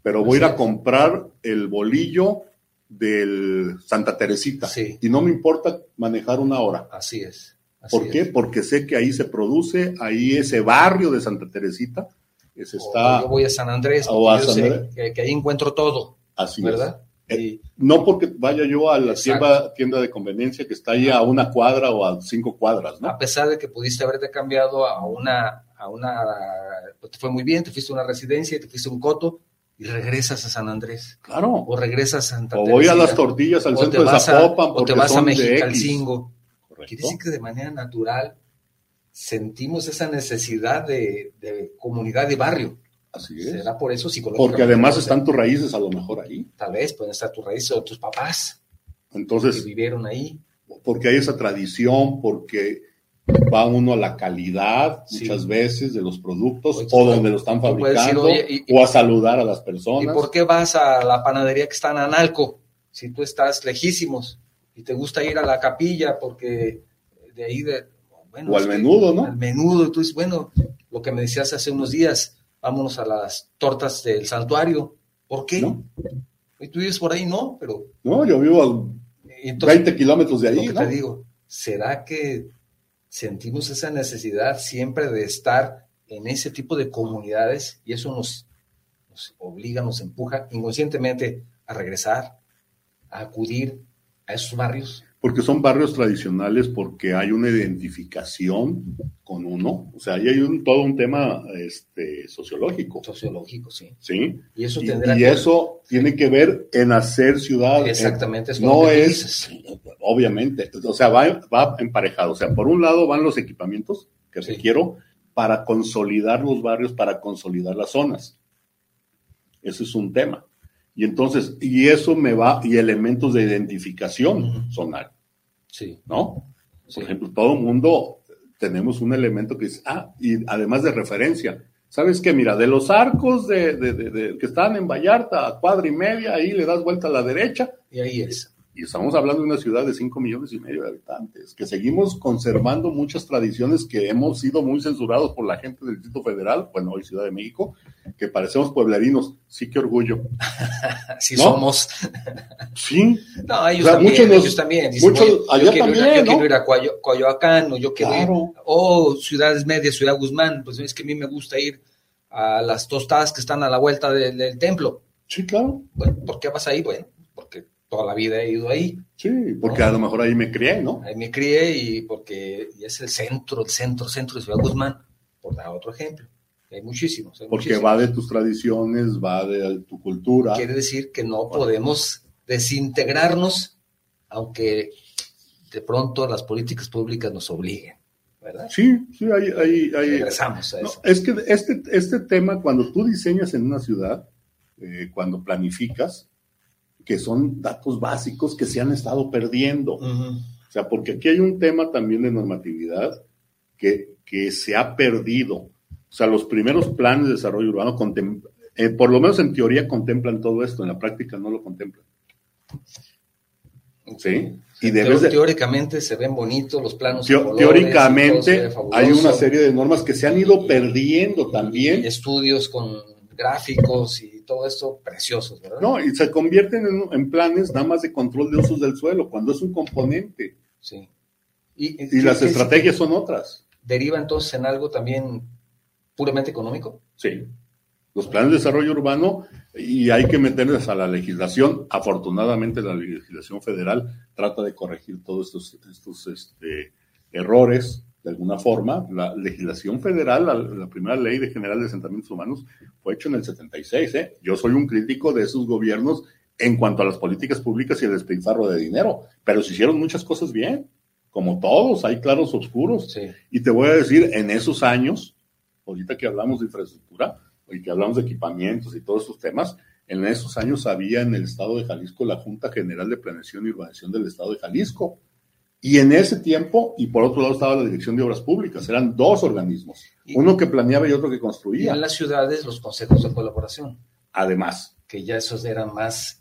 pero voy a ir a comprar el bolillo del Santa Teresita. Y no me importa manejar una hora. Así es. ¿Por qué? Porque sé que ahí se produce, ahí ese barrio de Santa Teresita, está... yo voy a San Andrés, o a San Andrés. que, ahí encuentro todo. Así ¿verdad? Eh, no porque vaya yo a la tienda, tienda, de conveniencia que está ahí a una cuadra o a cinco cuadras, ¿no? A pesar de que pudiste haberte cambiado a una, a una, te fue muy bien, te fuiste a una residencia, te fuiste a un coto, y regresas a San Andrés. Claro. O regresas a Santa O voy a las tortillas al centro de Zapopan. o te vas a Mexicalcingo. Quiere decir que de manera natural sentimos esa necesidad de, comunidad de barrio. Así es. ¿Será por eso psicológicamente? Porque además están tus raíces a lo mejor ahí. Tal vez pueden estar tus raíces o tus papás. Entonces. Que vivieron ahí. Porque hay esa tradición, porque va uno a la calidad muchas veces de los productos o donde lo están fabricando o a saludar a las personas. ¿Y por qué vas a la panadería que está en Analco si tú estás lejísimos y te gusta ir a la capilla porque de ahí de bueno, o al menudo, ¿no? Al menudo, tú dices, bueno, lo que me decías hace unos días, vámonos a las tortas del santuario. ¿Por qué? ¿No? Y tú vives por ahí, no, pero. No, yo vivo a 20 kilómetros de ahí. Lo te digo, ¿será que sentimos esa necesidad siempre de estar en ese tipo de comunidades y eso nos, obliga, nos empuja inconscientemente a regresar, a acudir a esos barrios? Porque son barrios tradicionales, porque hay una identificación con uno, o sea, ahí hay un, todo un tema este, sociológico. Sociológico, sí. Sí. Y eso, y, eso tiene que ver en hacer ciudad. Exactamente. no es, obviamente, o sea, va, va emparejado. O sea, por un lado van los equipamientos que requiero para consolidar los barrios, para consolidar las zonas. Ese es un tema. Y entonces, y eso me va, y elementos de identificación zonal. Sí. ¿No? Por ejemplo, todo el mundo tenemos un elemento que es, ah, y además de referencia. ¿Sabes qué? Mira, de los arcos de, que están en Vallarta, a cuadra y media, ahí le das vuelta a la derecha. Y ahí es. Y estamos hablando de una ciudad de 5 millones y medio de habitantes, que seguimos conservando muchas tradiciones que hemos sido muy censurados por la gente del Distrito Federal, bueno, hoy Ciudad de México, que parecemos pueblerinos. Sí, qué orgullo. sí somos. Sí. No, ellos, también, ellos también. muchos, allá yo también, ir, yo quiero ir a Coyoacán, o yo quiero ir, o ciudades medias, Ciudad Guzmán, pues es que a mí me gusta ir a las tostadas que están a la vuelta del, del templo. Sí, claro. Bueno, ¿por qué vas ahí? Bueno, toda la vida he ido ahí. Sí, porque a lo mejor ahí me crié, ¿no? Ahí me crié y porque es el centro, el centro, centro de Ciudad Guzmán, por dar otro ejemplo. Hay muchísimos. porque va de tus tradiciones, va de tu cultura. Quiere decir que no podemos desintegrarnos, aunque de pronto las políticas públicas nos obliguen. ¿verdad? Sí, sí, hay... Regresamos a eso. es que este, este tema, cuando tú diseñas en una ciudad, eh, cuando planificas, que son datos básicos que se han estado perdiendo. O sea, porque aquí hay un tema también de normatividad que, que se ha perdido. O sea, los primeros planes de desarrollo urbano, eh, por lo menos en teoría, contemplan todo esto, en la práctica no lo contemplan. ¿Sí? Y teóricamente se ven bonitos los planos. teóricamente hay una serie de normas que se han ido perdiendo también. estudios con gráficos y todo esto preciosos, ¿verdad? No, y se convierten en, planes nada más de control de usos del suelo, cuando es un componente. Sí. Y, las estrategias son otras. ¿Deriva entonces en algo también puramente económico? Sí. Los planes de desarrollo urbano, y hay que meterles a la legislación. Afortunadamente, la legislación federal trata de corregir todos estos, estos este, errores de alguna forma, la legislación federal, la, primera ley de general de asentamientos humanos, fue hecho en el 76. ¿eh? Yo soy un crítico de esos gobiernos en cuanto a las políticas públicas y el despilfarro de dinero, pero se hicieron muchas cosas bien, como todos, hay claros oscuros. Y te voy a decir, en esos años, ahorita que hablamos de infraestructura y que hablamos de equipamientos y todos esos temas, en esos años había en el estado de Jalisco la Junta General de Planeación y Urbanización del estado de Jalisco y en ese tiempo, y por otro lado estaba la Dirección de Obras Públicas, eran dos organismos, uno que planeaba y otro que construía. Y en las ciudades los consejos de colaboración. Además. Que ya esos eran más...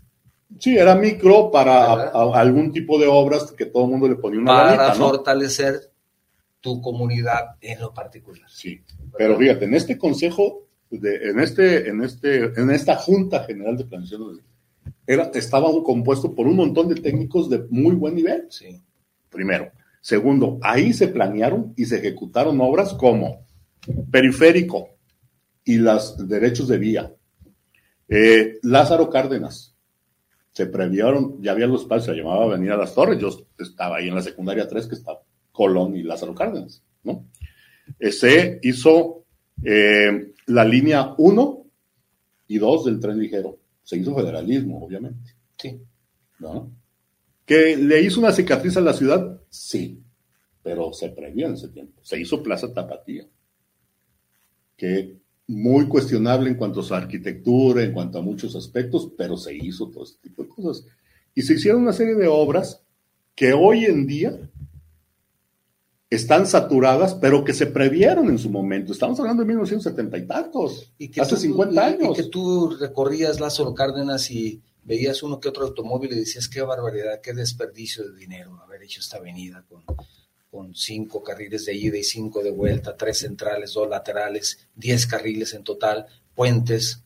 Sí, era micro para algún tipo de obras que todo el mundo le ponía una Para fortalecer tu comunidad en lo particular. Sí, pero fíjate, en este consejo, de, en, este, en, este, en esta Junta General de Planeación, era, estaba compuesto por un montón de técnicos de muy buen nivel. Sí primero. Segundo, ahí se planearon y se ejecutaron obras como periférico y los derechos de vía. Eh, Lázaro Cárdenas, se previeron, ya había los espacios, se llamaba Avenida Las Torres, yo estaba ahí en la secundaria 3 que está Colón y Lázaro Cárdenas, ¿no? Se hizo eh, la línea 1 y 2 del tren ligero, se hizo federalismo, obviamente. Sí. ¿No? ¿Que le hizo una cicatriz a la ciudad? Sí, pero se previó en ese tiempo. Se hizo Plaza Tapatía, que muy cuestionable en cuanto a su arquitectura, en cuanto a muchos aspectos, pero se hizo todo este tipo de cosas. Y se hicieron una serie de obras que hoy en día están saturadas, pero que se previeron en su momento. Estamos hablando de 1970 y tantos, y que hace 50 años. Y que tú recorrías Lázaro Cárdenas y veías uno que otro automóvil y decías, qué barbaridad, qué desperdicio de dinero haber hecho esta avenida con, con cinco carriles de ida y cinco de vuelta, tres centrales, dos laterales, diez carriles en total, puentes.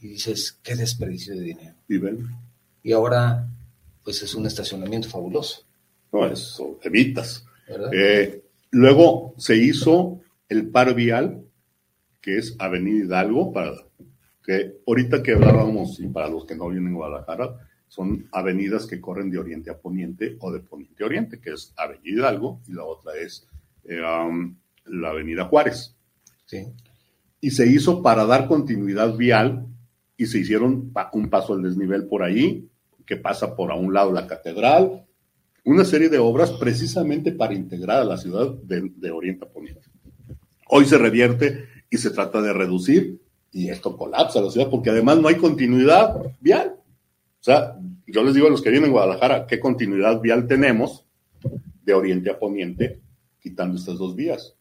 Y dices, qué desperdicio de dinero. Y ven. Y ahora, pues es un estacionamiento fabuloso. No, eso evitas. Eh, luego se hizo el par vial, que es Avenida Hidalgo, para que ahorita que hablábamos, y para los que no vienen a Guadalajara, son avenidas que corren de oriente a poniente o de poniente a oriente, que es Avenida Hidalgo y la otra es eh, um, la Avenida Juárez. Sí. Y se hizo para dar continuidad vial y se hicieron un paso al desnivel por ahí, que pasa por a un lado la catedral, una serie de obras precisamente para integrar a la ciudad de, de oriente a poniente. Hoy se revierte y se trata de reducir y esto colapsa la ciudad porque además no hay continuidad vial. O sea, yo les digo a los que vienen a Guadalajara, ¿qué continuidad vial tenemos de oriente a poniente quitando estas dos vías?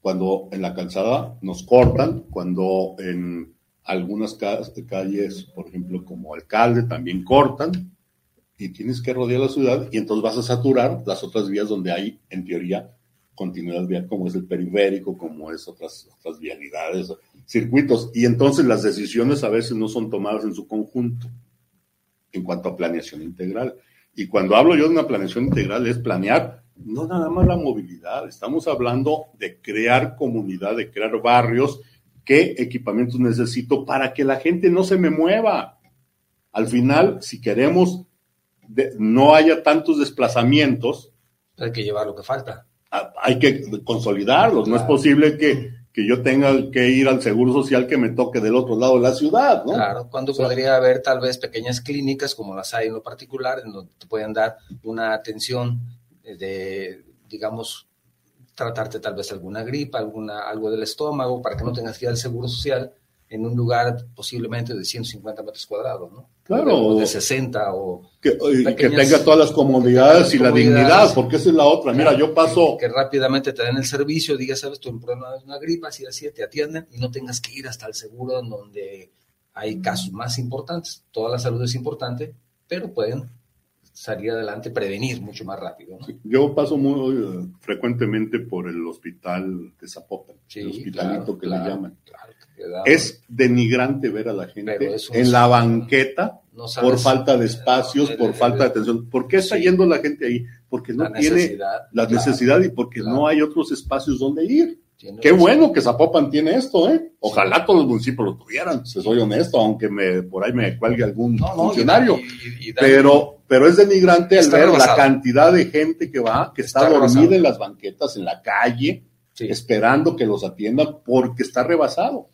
Cuando en la calzada nos cortan, cuando en algunas calles, por ejemplo, como Alcalde, también cortan, y tienes que rodear la ciudad y entonces vas a saturar las otras vías donde hay, en teoría, continuidad vial, como es el periférico, como es otras, otras vialidades, circuitos. Y entonces las decisiones a veces no son tomadas en su conjunto en cuanto a planeación integral. Y cuando hablo yo de una planeación integral es planear no nada más la movilidad, estamos hablando de crear comunidad, de crear barrios, qué equipamientos necesito para que la gente no se me mueva. Al final, si queremos no haya tantos desplazamientos. Hay que llevar lo que falta. Hay que consolidarlos. No es posible que, yo tenga que ir al seguro social que me toque del otro lado de la ciudad, ¿no? Claro, cuando podría haber tal vez pequeñas clínicas como las hay en lo particular, en donde te pueden dar una atención de, digamos, tratarte tal vez alguna gripa, alguna, algo del estómago, para que no tengas que ir al seguro social en un lugar posiblemente de 150 metros cuadrados, ¿no? Claro. De 60 o... Que, que tenga todas las comodidades y la dignidad, porque esa es la otra. Mira, yo paso... Que, rápidamente te den el servicio, digas, sabes, tu problema es una gripa, así así, te atienden y no tengas que ir hasta el seguro en donde hay casos más importantes. Toda la salud es importante, pero pueden salir adelante, prevenir mucho más rápido. yo paso muy eh, frecuentemente por el hospital de Zapopan, el hospitalito que le llaman. Es denigrante ver a la gente en la banqueta por falta de espacios, por falta de atención. ¿Por qué está yendo la gente ahí? Porque no tiene la necesidad y porque no hay otros espacios donde ir. Qué bueno que Zapopan tiene esto, ¿eh? Ojalá todos los municipios lo tuvieran, si soy honesto, aunque me, por ahí me cuelgue algún funcionario. pero, pero es denigrante al ver la cantidad de gente que va, que está, dormida en las banquetas, en la calle, esperando que los atiendan porque está rebasado.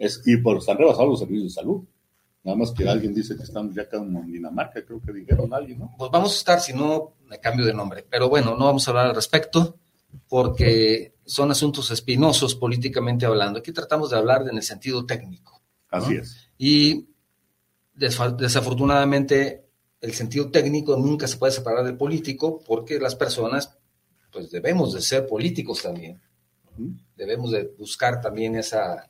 Es, y por están rebasados los servicios de salud. Nada más que alguien dice que estamos ya como en Dinamarca, creo que dijeron alguien, ¿no? Pues vamos a estar, si no, me cambio de nombre. Pero bueno, no vamos a hablar al respecto porque son asuntos espinosos políticamente hablando. Aquí tratamos de hablar en el sentido técnico. Así es. Y desafortunadamente el sentido técnico nunca se puede separar del político porque las personas pues debemos de ser políticos también. Debemos de buscar también esa,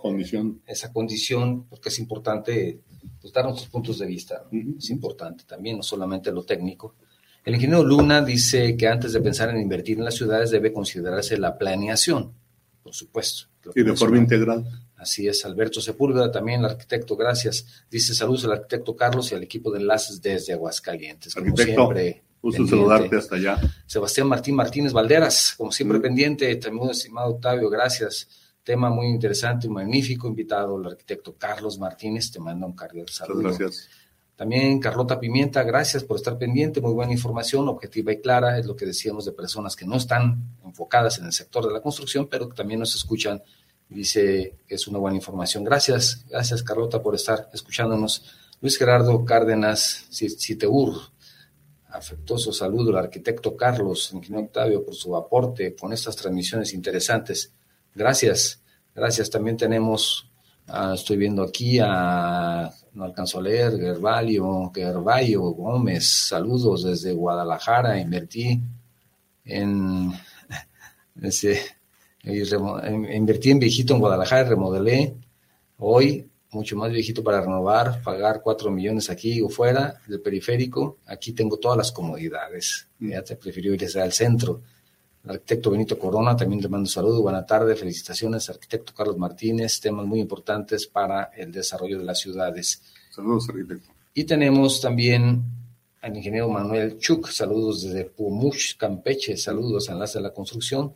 condición. Esa condición porque es importante pues, dar nuestros puntos de vista. Es importante también, no solamente lo técnico. El ingeniero Luna dice que antes de pensar en invertir en las ciudades debe considerarse la planeación, por supuesto. Y de forma integral. Así es, Alberto Sepúlveda, también el arquitecto, gracias. Dice saludos al arquitecto Carlos y al equipo de enlaces desde Aguascalientes. Como siempre. Gusto saludarte hasta allá. Sebastián Martín Martínez Valderas, como siempre pendiente. También, estimado Octavio, gracias. Tema muy interesante, magnífico, invitado el arquitecto Carlos Martínez, te manda un cargo saludo. Muchas gracias. También Carlota Pimienta, gracias por estar pendiente, muy buena información, objetiva y clara, es lo que decíamos de personas que no están enfocadas en el sector de la construcción, pero que también nos escuchan. Dice que es una buena información. Gracias, gracias Carlota por estar escuchándonos. Luis Gerardo Cárdenas Citeur, afectuoso saludo al arquitecto Carlos, ingeniero Octavio, por su aporte con estas transmisiones interesantes. Gracias, gracias. También tenemos, ah, estoy viendo aquí a, no alcanzo a leer, Gervalio, Gervalio Gómez, saludos desde Guadalajara, invertí en, ese, invertí en viejito en Guadalajara, remodelé. Hoy mucho más viejito para renovar, pagar cuatro millones aquí o fuera del periférico. Aquí tengo todas las comodidades. Mm. Ya te prefirió ir al centro. El arquitecto Benito Corona, también le mando un saludo, buena tarde, felicitaciones. Arquitecto Carlos Martínez, temas muy importantes para el desarrollo de las ciudades. Saludos, arquitecto. Y tenemos también al ingeniero Manuel Chuk, saludos desde Pumuch, Campeche, saludos, enlace de la construcción.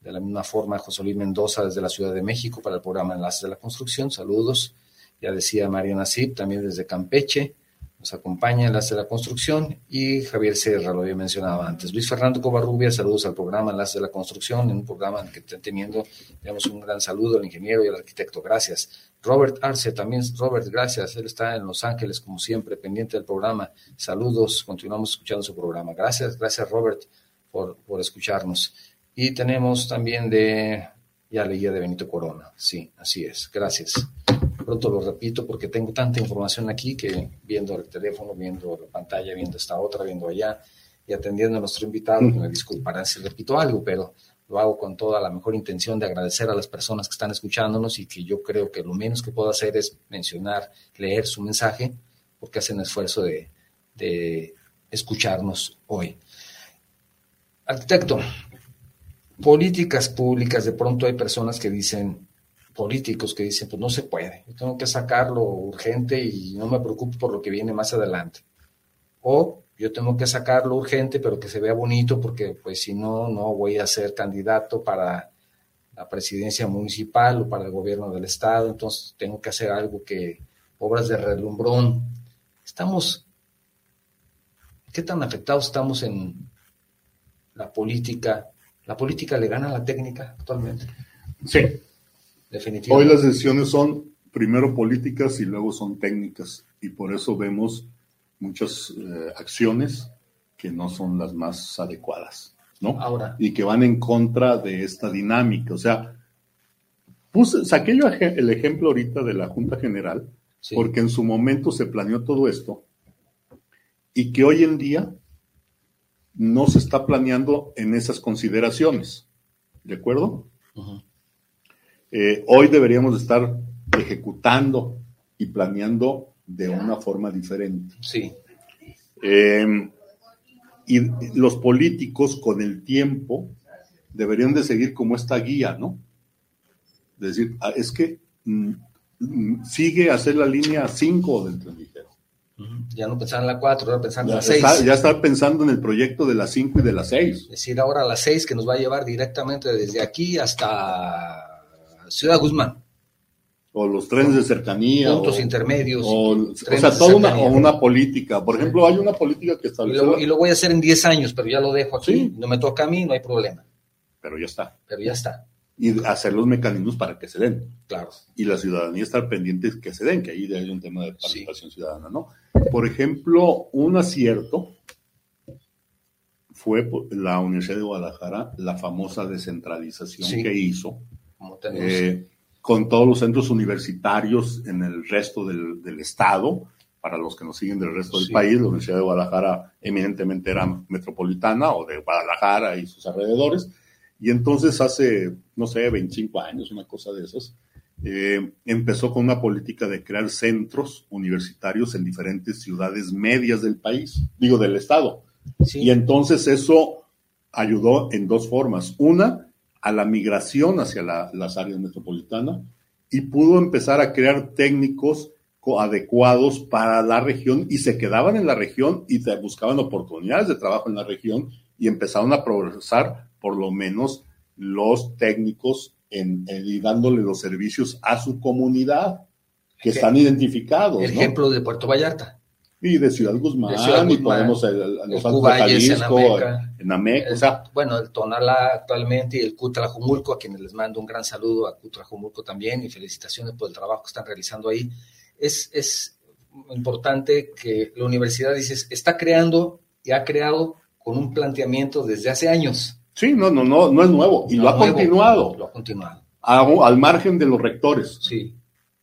De la misma forma, José Luis Mendoza desde la Ciudad de México para el programa Enlace de la Construcción, saludos ya decía Mariana Zip, también desde Campeche, nos acompaña Enlace de la Construcción y Javier Serra, lo había mencionado antes. Luis Fernando Covarrubia, saludos al programa Enlace de la Construcción, en un programa que están teniendo, digamos, un gran saludo al ingeniero y al arquitecto, gracias. Robert Arce, también, Robert, gracias, él está en Los Ángeles, como siempre, pendiente del programa. Saludos, continuamos escuchando su programa. Gracias, gracias Robert por, por escucharnos. Y tenemos también de, ya leía de Benito Corona, sí, así es, gracias pronto lo repito porque tengo tanta información aquí que viendo el teléfono, viendo la pantalla, viendo esta otra, viendo allá y atendiendo a nuestro invitado, me disculparán si repito algo, pero lo hago con toda la mejor intención de agradecer a las personas que están escuchándonos y que yo creo que lo menos que puedo hacer es mencionar, leer su mensaje, porque hacen esfuerzo de, de escucharnos hoy. Arquitecto, políticas públicas, de pronto hay personas que dicen, políticos que dicen, pues no se puede, tengo que sacarlo urgente y no me preocupo por lo que viene más adelante. O yo tengo que sacarlo urgente, pero que se vea bonito, porque pues si no, no voy a ser candidato para la presidencia municipal o para el gobierno del estado, entonces tengo que hacer algo que, obras de relumbrón. Estamos, ¿qué tan afectados estamos en la política? ¿La política le gana a la técnica actualmente? Sí, Hoy las decisiones son primero políticas y luego son técnicas y por eso vemos muchas eh, acciones que no son las más adecuadas, ¿no? Ahora. Y que van en contra de esta dinámica. O sea, puse, saqué yo el ejemplo ahorita de la Junta General, porque en su momento se planeó todo esto y que hoy en día no se está planeando en esas consideraciones. ¿De acuerdo? Eh, hoy deberíamos estar ejecutando y planeando de una forma diferente. Sí. Eh, y los políticos con el tiempo deberían de seguir como esta guía, ¿no? Es decir, ah, es que mm, mm, sigue a hacer la línea 5 del transligero. Ya no pensar en la 4, ahora pensar en la 6. ya estar pensando en el proyecto de la 5 y de la 6. Es decir, ahora la 6 que nos va a llevar directamente desde aquí hasta Ciudad Guzmán. O los trenes de cercanía. Puntos intermedios. O, sea, toda una, una, política. Por ejemplo, hay una política que establece. Y, lo, voy a hacer en 10 años, pero ya lo dejo aquí. No me toca a mí, no hay problema. Pero ya está. Pero ya está. Y hacer los mecanismos para que se den. Claro. Y la ciudadanía estar pendiente que se den, que ahí hay un tema de participación ciudadana, ¿no? Por ejemplo, un acierto fue la Universidad de Guadalajara, la famosa descentralización que hizo eh, con todos los centros universitarios en el resto del, estado. Para los que nos siguen del resto del país, la Universidad de Guadalajara eminentemente era metropolitana o de Guadalajara y sus alrededores. Y entonces hace, no sé, 25 años, una cosa de esas, eh, empezó con una política de crear centros universitarios en diferentes ciudades medias del país, digo, del estado. Y entonces eso ayudó en dos formas. Una, a la migración hacia las áreas metropolitanas y pudo empezar a crear técnicos adecuados para la región y se quedaban en la región y buscaban oportunidades de trabajo en la región y empezaron a progresar por lo menos los técnicos en, y dándole los servicios a su comunidad, que están identificados. El ejemplo de Puerto Vallarta. Y de Ciudad Guzmán, y podemos el, los de Jalisco, en Amec, o sea, bueno, el Tonalá actualmente y el Cutrajumulco, a quienes les mando un gran saludo a Cutrajumulco también y felicitaciones por el trabajo que están realizando ahí. Es, es importante que la universidad, dices, está creando y ha creado con un planteamiento desde hace años. Sí, no, no, no, no es nuevo y lo ha continuado. Lo ha continuado. al margen de los rectores. Sí.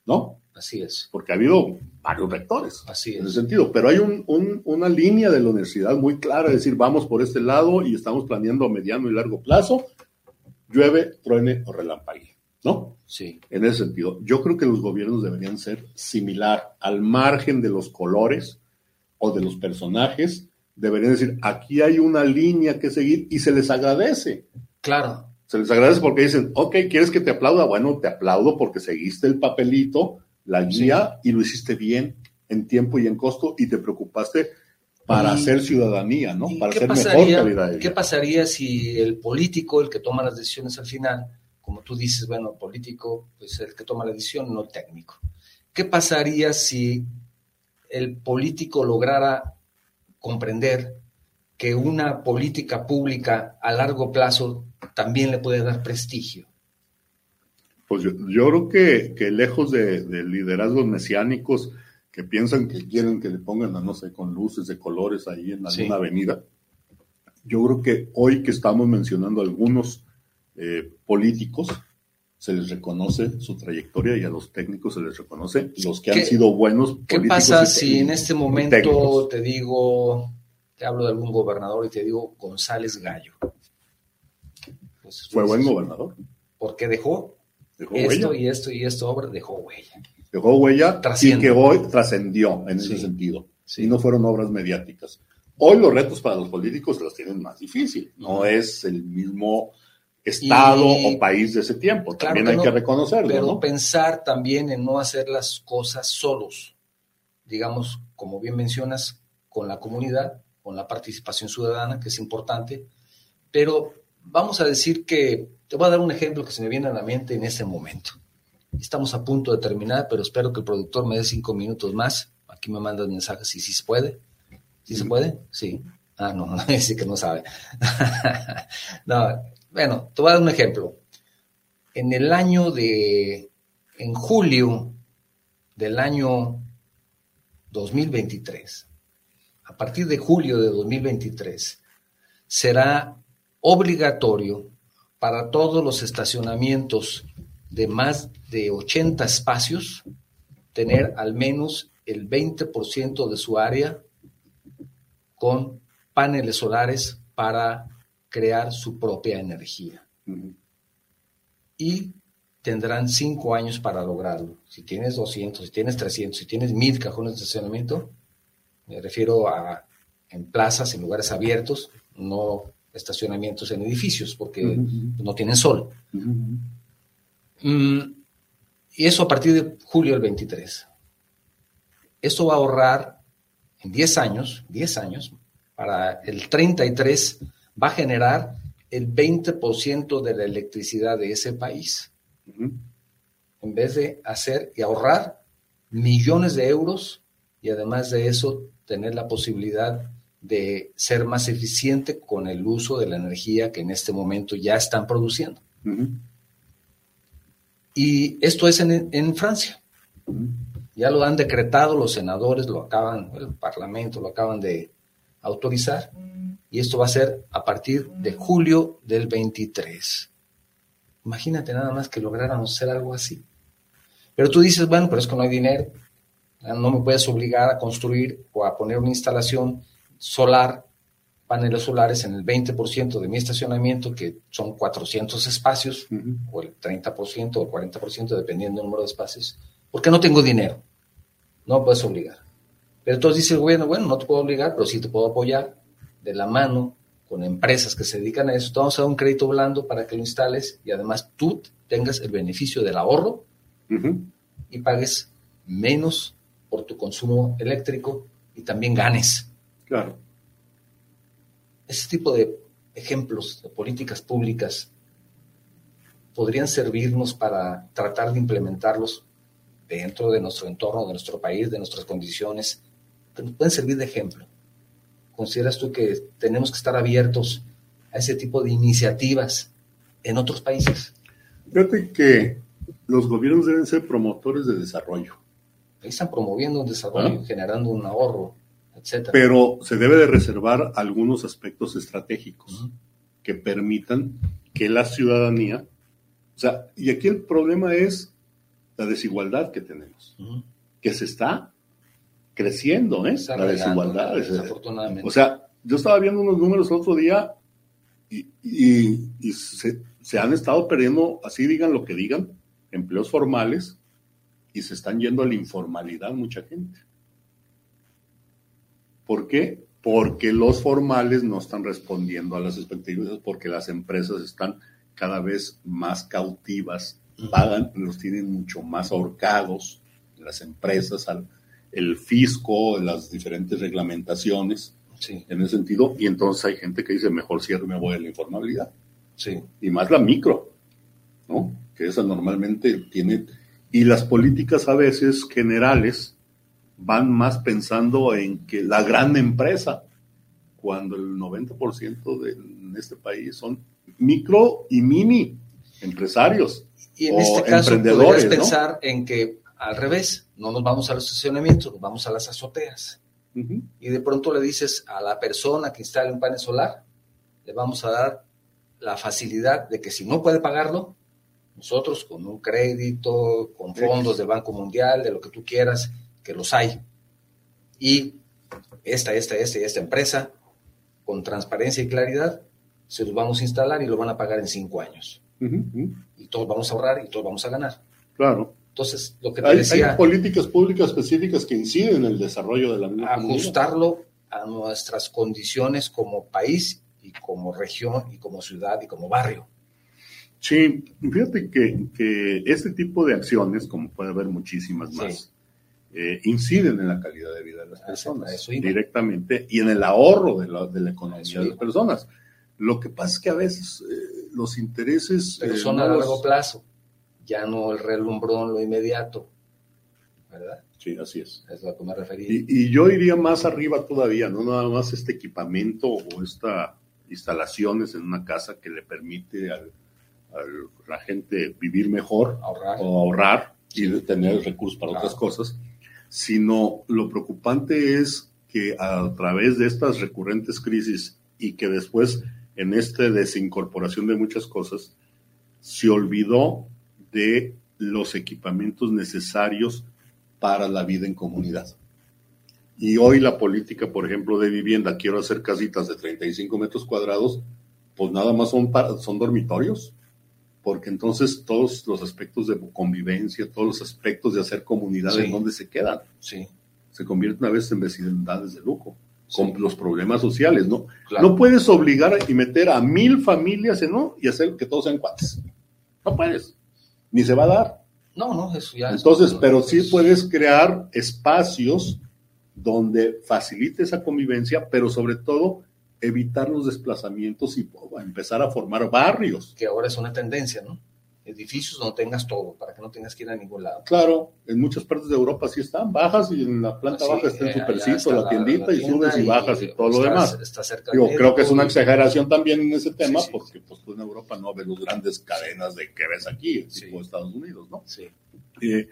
¿No? Así es. Porque ha habido varios rectores. Así es. En ese sentido. Pero hay un, una línea de la universidad muy clara, es decir, vamos por este lado y estamos planeando a mediano y largo plazo, llueve, truene o relampague. ¿No? Sí. En ese sentido. Yo creo que los gobiernos deberían ser similar, al margen de los colores o de los personajes, deberían decir, aquí hay una línea que seguir y se les agradece. Claro. Se les agradece porque dicen, ok, ¿quieres que te aplauda? Bueno, te aplaudo porque seguiste el papelito la guía y lo hiciste bien en tiempo y en costo y te preocupaste para hacer ciudadanía, ¿no? Para hacer mejor calidad de vida. ¿Qué pasaría si el político, el que toma las decisiones al final, como tú dices, bueno, político, pues el que toma la decisión, no técnico. ¿Qué pasaría si el político lograra comprender que una política pública a largo plazo también le puede dar prestigio? Pues yo, creo que, que lejos de, liderazgos mesiánicos que piensan que quieren que le pongan, no sé, con luces de colores ahí en alguna avenida, yo creo que hoy que estamos mencionando algunos eh, políticos, se les reconoce su trayectoria y a los técnicos se les reconoce los que han sido buenos. ¿Qué pasa si en este momento te digo, te hablo de algún gobernador y te digo González Gallo? Pues, Fue buen gobernador. ¿Por qué dejó? esto y esto y esto obra dejó huella. Dejó huella y que hoy trascendió en ese sentido. Y no fueron obras mediáticas. Hoy los retos para los políticos los tienen más difícil. No es el mismo estado o país de ese tiempo. También hay que reconocerlo. Pero pensar también en no hacer las cosas solos. Digamos, como bien mencionas, con la comunidad, con la participación ciudadana, que es importante. Pero vamos a decir que te voy a dar un ejemplo que se me viene a la mente en este momento. Estamos a punto de terminar, pero espero que el productor me dé cinco minutos más. Aquí me mandan mensajes si sí se puede. ¿Sí se puede? Sí. Ah, no, dice que no sabe. no, bueno, te voy a dar un ejemplo. En el año de, en julio del año 2023, a partir de julio de 2023, será obligatorio para todos los estacionamientos de más de 80 espacios, tener al menos el 20% de su área con paneles solares para crear su propia energía. Y tendrán cinco años para lograrlo. Si tienes 200, si tienes 300, si tienes mil cajones de estacionamiento, me refiero a en plazas, en lugares abiertos, no estacionamientos en edificios porque no tienen sol. Mm, y eso a partir de julio del 23. Esto va a ahorrar en 10 años, 10 años, para el 33 va a generar el 20% de la electricidad de ese país. En vez de hacer y ahorrar millones de euros y además de eso tener la posibilidad de ser más eficiente con el uso de la energía que en este momento ya están produciendo. Y esto es en, Francia. Ya lo han decretado, los senadores lo acaban, el Parlamento lo acaban de autorizar. Y esto va a ser a partir de julio del 23. Imagínate nada más que lográramos hacer algo así. Pero tú dices, bueno, pero es que no hay dinero. No me puedes obligar a construir o a poner una instalación solar, paneles solares en el 20% de mi estacionamiento, que son 400 espacios, o el 30% o el 40%, dependiendo del número de espacios, porque no tengo dinero. No puedes obligar. Pero entonces dice bueno, bueno, no te puedo obligar, pero sí te puedo apoyar de la mano con empresas que se dedican a eso. Te vamos a dar un crédito blando para que lo instales y además tú tengas el beneficio del ahorro y pagues menos por tu consumo eléctrico y también ganes Claro. Ese tipo de ejemplos de políticas públicas podrían servirnos para tratar de implementarlos dentro de nuestro entorno, de nuestro país, de nuestras condiciones, que nos pueden servir de ejemplo. ¿Consideras tú que tenemos que estar abiertos a ese tipo de iniciativas en otros países? Fíjate que los gobiernos deben ser promotores de desarrollo. Ahí están promoviendo un desarrollo, ¿Ah? generando un ahorro, Pero se debe de reservar algunos aspectos estratégicos que permitan que la ciudadanía, o sea, y aquí el problema es la desigualdad que tenemos, que se está creciendo, ¿eh? la desigualdad. Desafortunadamente. O sea, yo estaba viendo unos números el otro día y, se, se, han estado perdiendo, así digan lo que digan, empleos formales y se están yendo a la informalidad mucha gente. ¿Por qué? Porque los formales no están respondiendo a las expectativas, porque las empresas están cada vez más cautivas, pagan, los tienen mucho más ahorcados, las empresas, el fisco, las diferentes reglamentaciones, en ese sentido, y entonces hay gente que dice, mejor cierro me voy a la informalidad. Sí. Y más la micro, ¿no? Que esa normalmente tiene, y las políticas a veces generales van más pensando en que la gran empresa, cuando el 90% de en este país son micro y mini empresarios. Y en este caso podrías pensar en que al revés, no nos vamos a los estacionamientos, nos vamos a las azoteas. Y de pronto le dices a la persona que instale un panel solar, le vamos a dar la facilidad de que si no puede pagarlo, nosotros con un crédito, con fondos del Banco Mundial, de lo que tú quieras, que los hay. Y esta, esta, esta y esta empresa, con transparencia y claridad, se los vamos a instalar y lo van a pagar en cinco años. Y todos vamos a ahorrar y todos vamos a ganar. Claro. Entonces, lo que te decía... Hay políticas públicas específicas que inciden en el desarrollo de la misma Ajustarlo a nuestras condiciones como país y como región y como ciudad y como barrio. Sí, fíjate que, este tipo de acciones, como puede haber muchísimas más, eh, inciden en la calidad de vida de las personas directamente y en el ahorro de la, de la economía de las personas. Lo que pasa es que a veces eh, los intereses... Pero son a largo plazo ya no el relumbrón, lo inmediato, ¿verdad? Sí, así es. Es a lo que me refería. Y, yo iría más arriba todavía, no nada más este equipamiento o esta instalaciones en una casa que le permite a la gente vivir mejor ahorrar. o ahorrar y tener recursos para otras cosas, sino lo preocupante es que a través de estas recurrentes crisis y que después en esta desincorporación de muchas cosas, se olvidó de los equipamientos necesarios para la vida en comunidad. Y hoy la política, por ejemplo, de vivienda, quiero hacer casitas de 35 metros cuadrados, pues nada más son, son dormitorios, porque entonces todos los aspectos de convivencia, todos los aspectos de hacer comunidad, ¿en dónde se quedan? Sí. Se convierten a veces en vecindades de lujo, con los problemas sociales, ¿no? No puedes obligar y meter a mil familias en ¿no? y hacer que todos sean cuates. No puedes ni se va a dar. No, no, eso ya. Entonces, pero sí puedes crear espacios donde facilite esa convivencia, pero sobre todo evitar los desplazamientos y empezar a formar barrios. Que ahora es una tendencia, ¿no? edificios donde tengas todo, para que no tengas que ir a ningún lado. Claro, en muchas partes de Europa sí están, bajas y en la planta baja está el eh, supercito, la, tiendita, y subes y, bajas y, todo lo demás. Está cerca Yo creo que es una exageración también en ese tema, porque pues tú en Europa no ves las grandes cadenas de que ves aquí, tipo Estados Unidos, ¿no? Sí. Eh,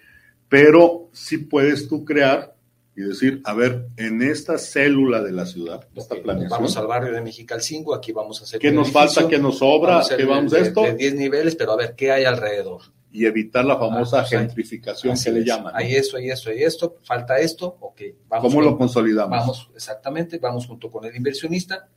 pero sí puedes tú crear y decir, a ver, en esta célula de la ciudad, esta planeación. Vamos al barrio de Mexicalcingo, aquí vamos a hacer. ¿Qué nos falta? ¿Qué nos sobra? ¿Qué vamos a esto? De 10 niveles, pero a ver qué hay alrededor. Y evitar la famosa ah, pues gentrificación que le llaman. Hay esto, hay esto, hay esto, falta esto, ok. Vamos ¿Cómo lo consolidamos? Vamos, exactamente, vamos junto con el inversionista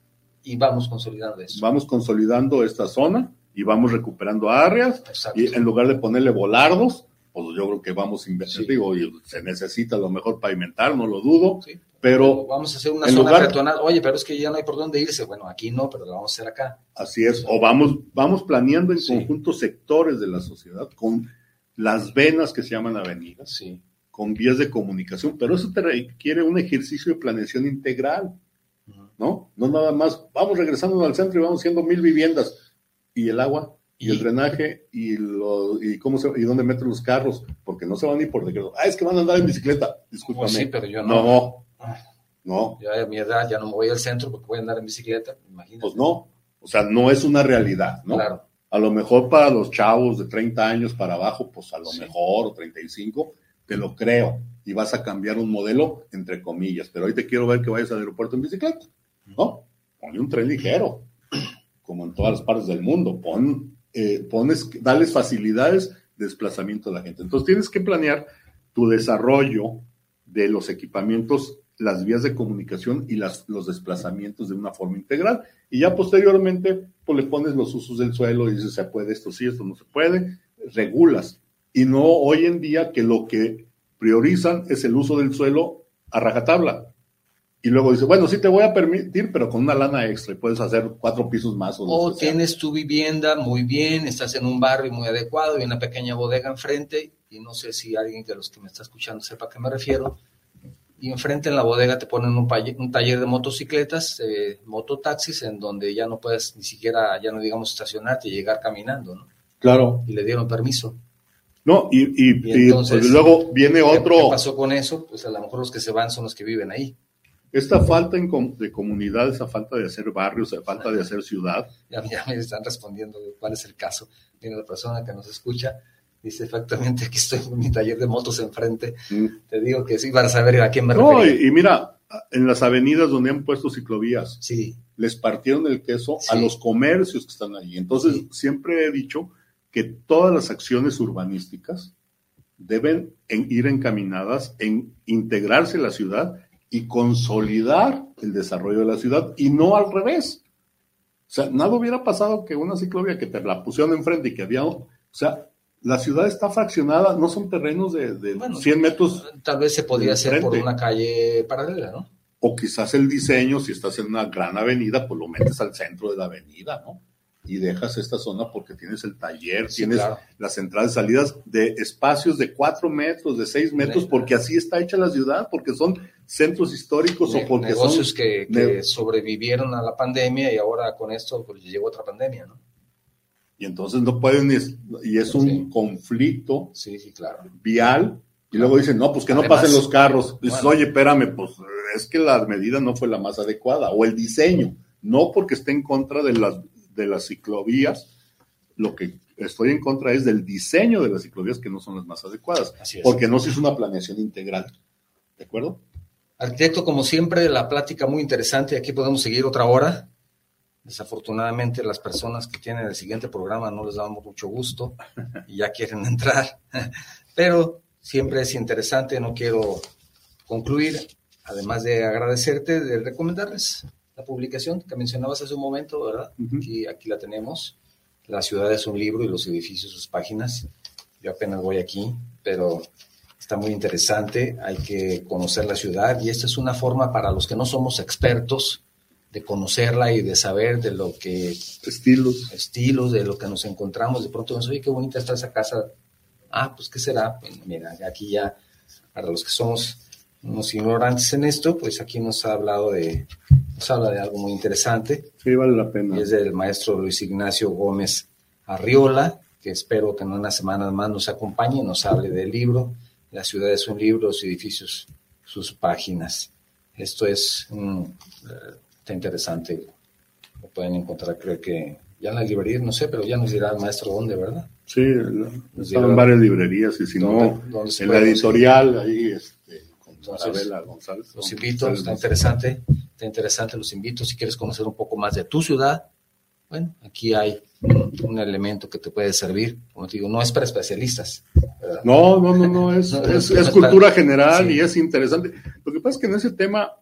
y vamos consolidando eso. Vamos consolidando esta zona y vamos recuperando áreas. Y en lugar de ponerle volardos, pues yo creo que vamos a invertir, digo, se necesita a lo mejor pavimentar, no lo dudo, pero... Vamos a hacer una zona lugar, oye, pero es que ya no hay por dónde irse, bueno, aquí no, pero lo vamos a hacer acá. Así es, o vamos, vamos planeando en conjunto sectores de la sociedad con las venas que se llaman avenidas, sí. con vías de comunicación, pero eso te requiere un ejercicio de planeación integral, ¿no? No nada más, vamos regresando al centro y vamos haciendo mil viviendas, y el agua, y, el drenaje y, lo, y cómo se, y dónde meten los carros, porque no se van ni por decreto. Ah, es que van a andar en bicicleta. Discúlpame. sí, pero yo no. No. No. Ya a mi edad ya no me voy al centro porque voy a andar en bicicleta, imagínate. Pues no. O sea, no es una realidad, ¿no? Claro. A lo mejor para los chavos de 30 años para abajo, pues a lo Sí. mejor, o 35, te lo creo. Y vas a cambiar un modelo, entre comillas. Pero hoy te quiero ver que vayas al aeropuerto en bicicleta, ¿no? Ponle un tren ligero, como en todas las partes del mundo. Pon, eh, pones, dales facilidades de desplazamiento a la gente. Entonces tienes que planear tu desarrollo de los equipamientos, las vías de comunicación y las, los desplazamientos de una forma integral. Y ya posteriormente, pues le pones los usos del suelo y dices, se puede esto sí, esto no se puede, regulas. Y no hoy en día que lo que priorizan es el uso del suelo a rajatabla. Y luego dice, bueno, sí te voy a permitir, pero con una lana extra y puedes hacer cuatro pisos más. O, O tienes tu vivienda muy bien, estás en un barrio muy adecuado y una pequeña bodega enfrente, y no sé si alguien de los que me está escuchando sepa a qué me refiero, y enfrente en la bodega te ponen un, un taller de motocicletas, eh, mototaxis, en donde ya no puedes ni siquiera, ya no digamos estacionarte y llegar caminando, ¿no? Claro. Y le dieron permiso. No, y, y- Y entonces, pues, luego viene ¿Qué- otro. ¿Qué pasó con eso? Pues a lo mejor los que se van son los que viven ahí. Esta falta de comunidad, esa falta de hacer barrios, esa falta de hacer ciudad, Ya, ya me están respondiendo cuál es el caso. Mira, la persona que nos escucha dice exactamente, aquí estoy en mi taller de motos enfrente. mm, Te digo que sí, para saber a quién me No, refiero. y, y mira, en las avenidas donde han puesto ciclovías, Sí, les partieron el queso a los comercios que están allí. Entonces, Sí. siempre he dicho que todas las acciones urbanísticas deben en- ir encaminadas en integrarse la ciudad y consolidar el desarrollo de la ciudad y no al revés. O sea, nada hubiera pasado que una ciclovía que te la pusieron enfrente y que había, o sea, la ciudad está fraccionada, no son terrenos de, de Bueno, 100 metros tal vez se podía hacer por una calle paralela, ¿no? o quizás el diseño, si estás en una gran avenida, pues lo metes al centro de la avenida, ¿no? Y dejas esta zona porque tienes el taller, Sí, tienes claro. las entradas y salidas de espacios de cuatro metros, de seis metros, Sí. porque así está hecha la ciudad, porque son centros históricos Ne- o porque negocios son... que, que ne- sobrevivieron a la pandemia y ahora con esto pues, llegó otra pandemia, ¿no? Y entonces no pueden, y es un Sí. conflicto Sí, sí, claro. vial, y luego dicen, no, pues que no pasen los carros. Dices, bueno. oye, espérame, pues es que la medida no fue la más adecuada, o el diseño, no porque esté en contra de las, de las ciclovías, lo que estoy en contra es del diseño de las ciclovías que no son las más adecuadas, Así es. porque no se hizo una planeación integral. ¿De acuerdo? Arquitecto, como siempre, la plática muy interesante. Aquí podemos seguir otra hora. Desafortunadamente, las personas que tienen el siguiente programa no les damos mucho gusto y ya quieren entrar. Pero siempre es interesante. No quiero concluir, además de agradecerte, de recomendarles la publicación que mencionabas hace un momento, ¿verdad? Ujú. Aquí, aquí la tenemos. La ciudad es un libro y los edificios sus páginas. Yo apenas voy aquí, pero está muy interesante. Hay que conocer la ciudad y esta es una forma para los que no somos expertos de conocerla y de saber de lo que Estilos. estilos, de lo que nos encontramos. De pronto, nos, oye, qué bonita está esa casa. Ah, pues, ¿qué será? Bueno, mira, aquí ya, para los que somos unos ignorantes en esto, pues aquí nos ha hablado de, nos habla de algo muy interesante Sí, vale la pena. y es del maestro Luis Ignacio Gómez Arriola, que espero que en unas semanas más nos acompañe y nos hable del libro. La ciudad es un libro, los edificios, sus páginas. Esto es, mm, eh, está interesante. Lo pueden encontrar, creo que ya en la librería, no sé, pero ya nos dirá el maestro dónde, ¿verdad? Sí, están en varias librerías y si ¿Dónde- no, en la editorial, ahí, con Entonces, González. Los invito, González está interesante, está interesante, los invito. Si quieres conocer un poco más de tu ciudad, bueno, aquí hay un, elemento que te puede servir. Como te digo, no es para especialistas. ¿verdad? No, no, no, no, es, No, es, cultura para- general sí. y es interesante. Lo que pasa es que en ese tema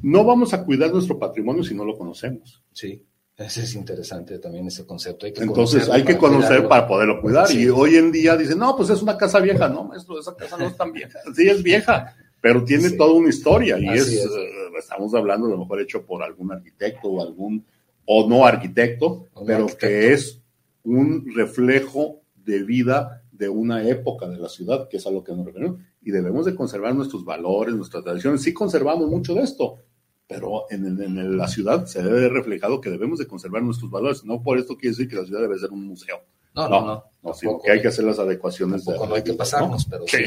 no vamos a cuidar nuestro patrimonio si no lo conocemos. Sí, ese es interesante también ese concepto. Hay que Entonces hay que conocer cuidarlo. para poderlo cuidar. Sí. Y hoy en día dicen, no, pues es una casa vieja. No, maestro, esa casa no es tan vieja. Sí, es vieja, pero tiene Sí. toda una historia y es, es. eh, estamos hablando a lo mejor hecho por algún arquitecto o algún, o no arquitecto, O no pero arquitecto. que es un reflejo de vida de una época de la ciudad, que es a lo que nos referimos. Y debemos de conservar nuestros valores, nuestras tradiciones. Sí conservamos mucho de esto, pero en, la ciudad se debe reflejado que debemos de conservar nuestros valores. No por esto quiere decir que la ciudad debe ser un museo. No, no, no. no, sino que hay que hacer las adecuaciones. De, no hay que pasarnos, pero sí,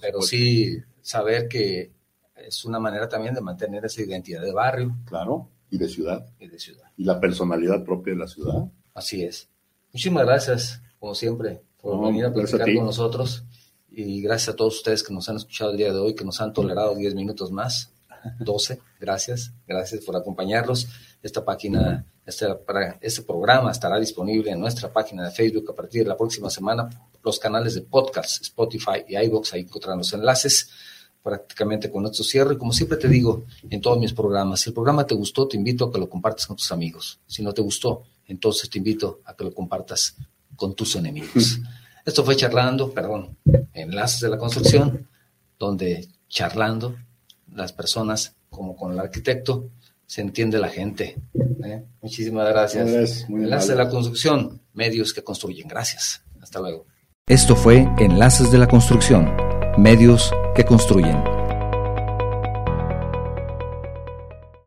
pero sí saber que es una manera también de mantener esa identidad de barrio. Claro, y de ciudad. Y de ciudad. Y la personalidad propia de la ciudad. Así es. Muchísimas gracias, como siempre, por venir a platicar con nosotros. Y gracias a todos ustedes que nos han escuchado el día de hoy, que nos han tolerado 10 minutos más. 12. Gracias, gracias por acompañarnos. Esta página, este, este programa estará disponible en nuestra página de Facebook a partir de la próxima semana. Los canales de podcast, Spotify y iBox, ahí encontrarán los enlaces prácticamente con nuestro cierre. Como siempre te digo en todos mis programas, si el programa te gustó, te invito a que lo compartas con tus amigos. Si no te gustó, entonces te invito a que lo compartas con tus enemigos. Esto fue charlando, perdón, enlaces de la construcción, donde charlando las personas como con el arquitecto, se entiende la gente. ¿eh? Muchísimas gracias. Enlaces de la construcción, medios que construyen. Gracias. Hasta luego. Esto fue Enlaces de la construcción, medios que construyen.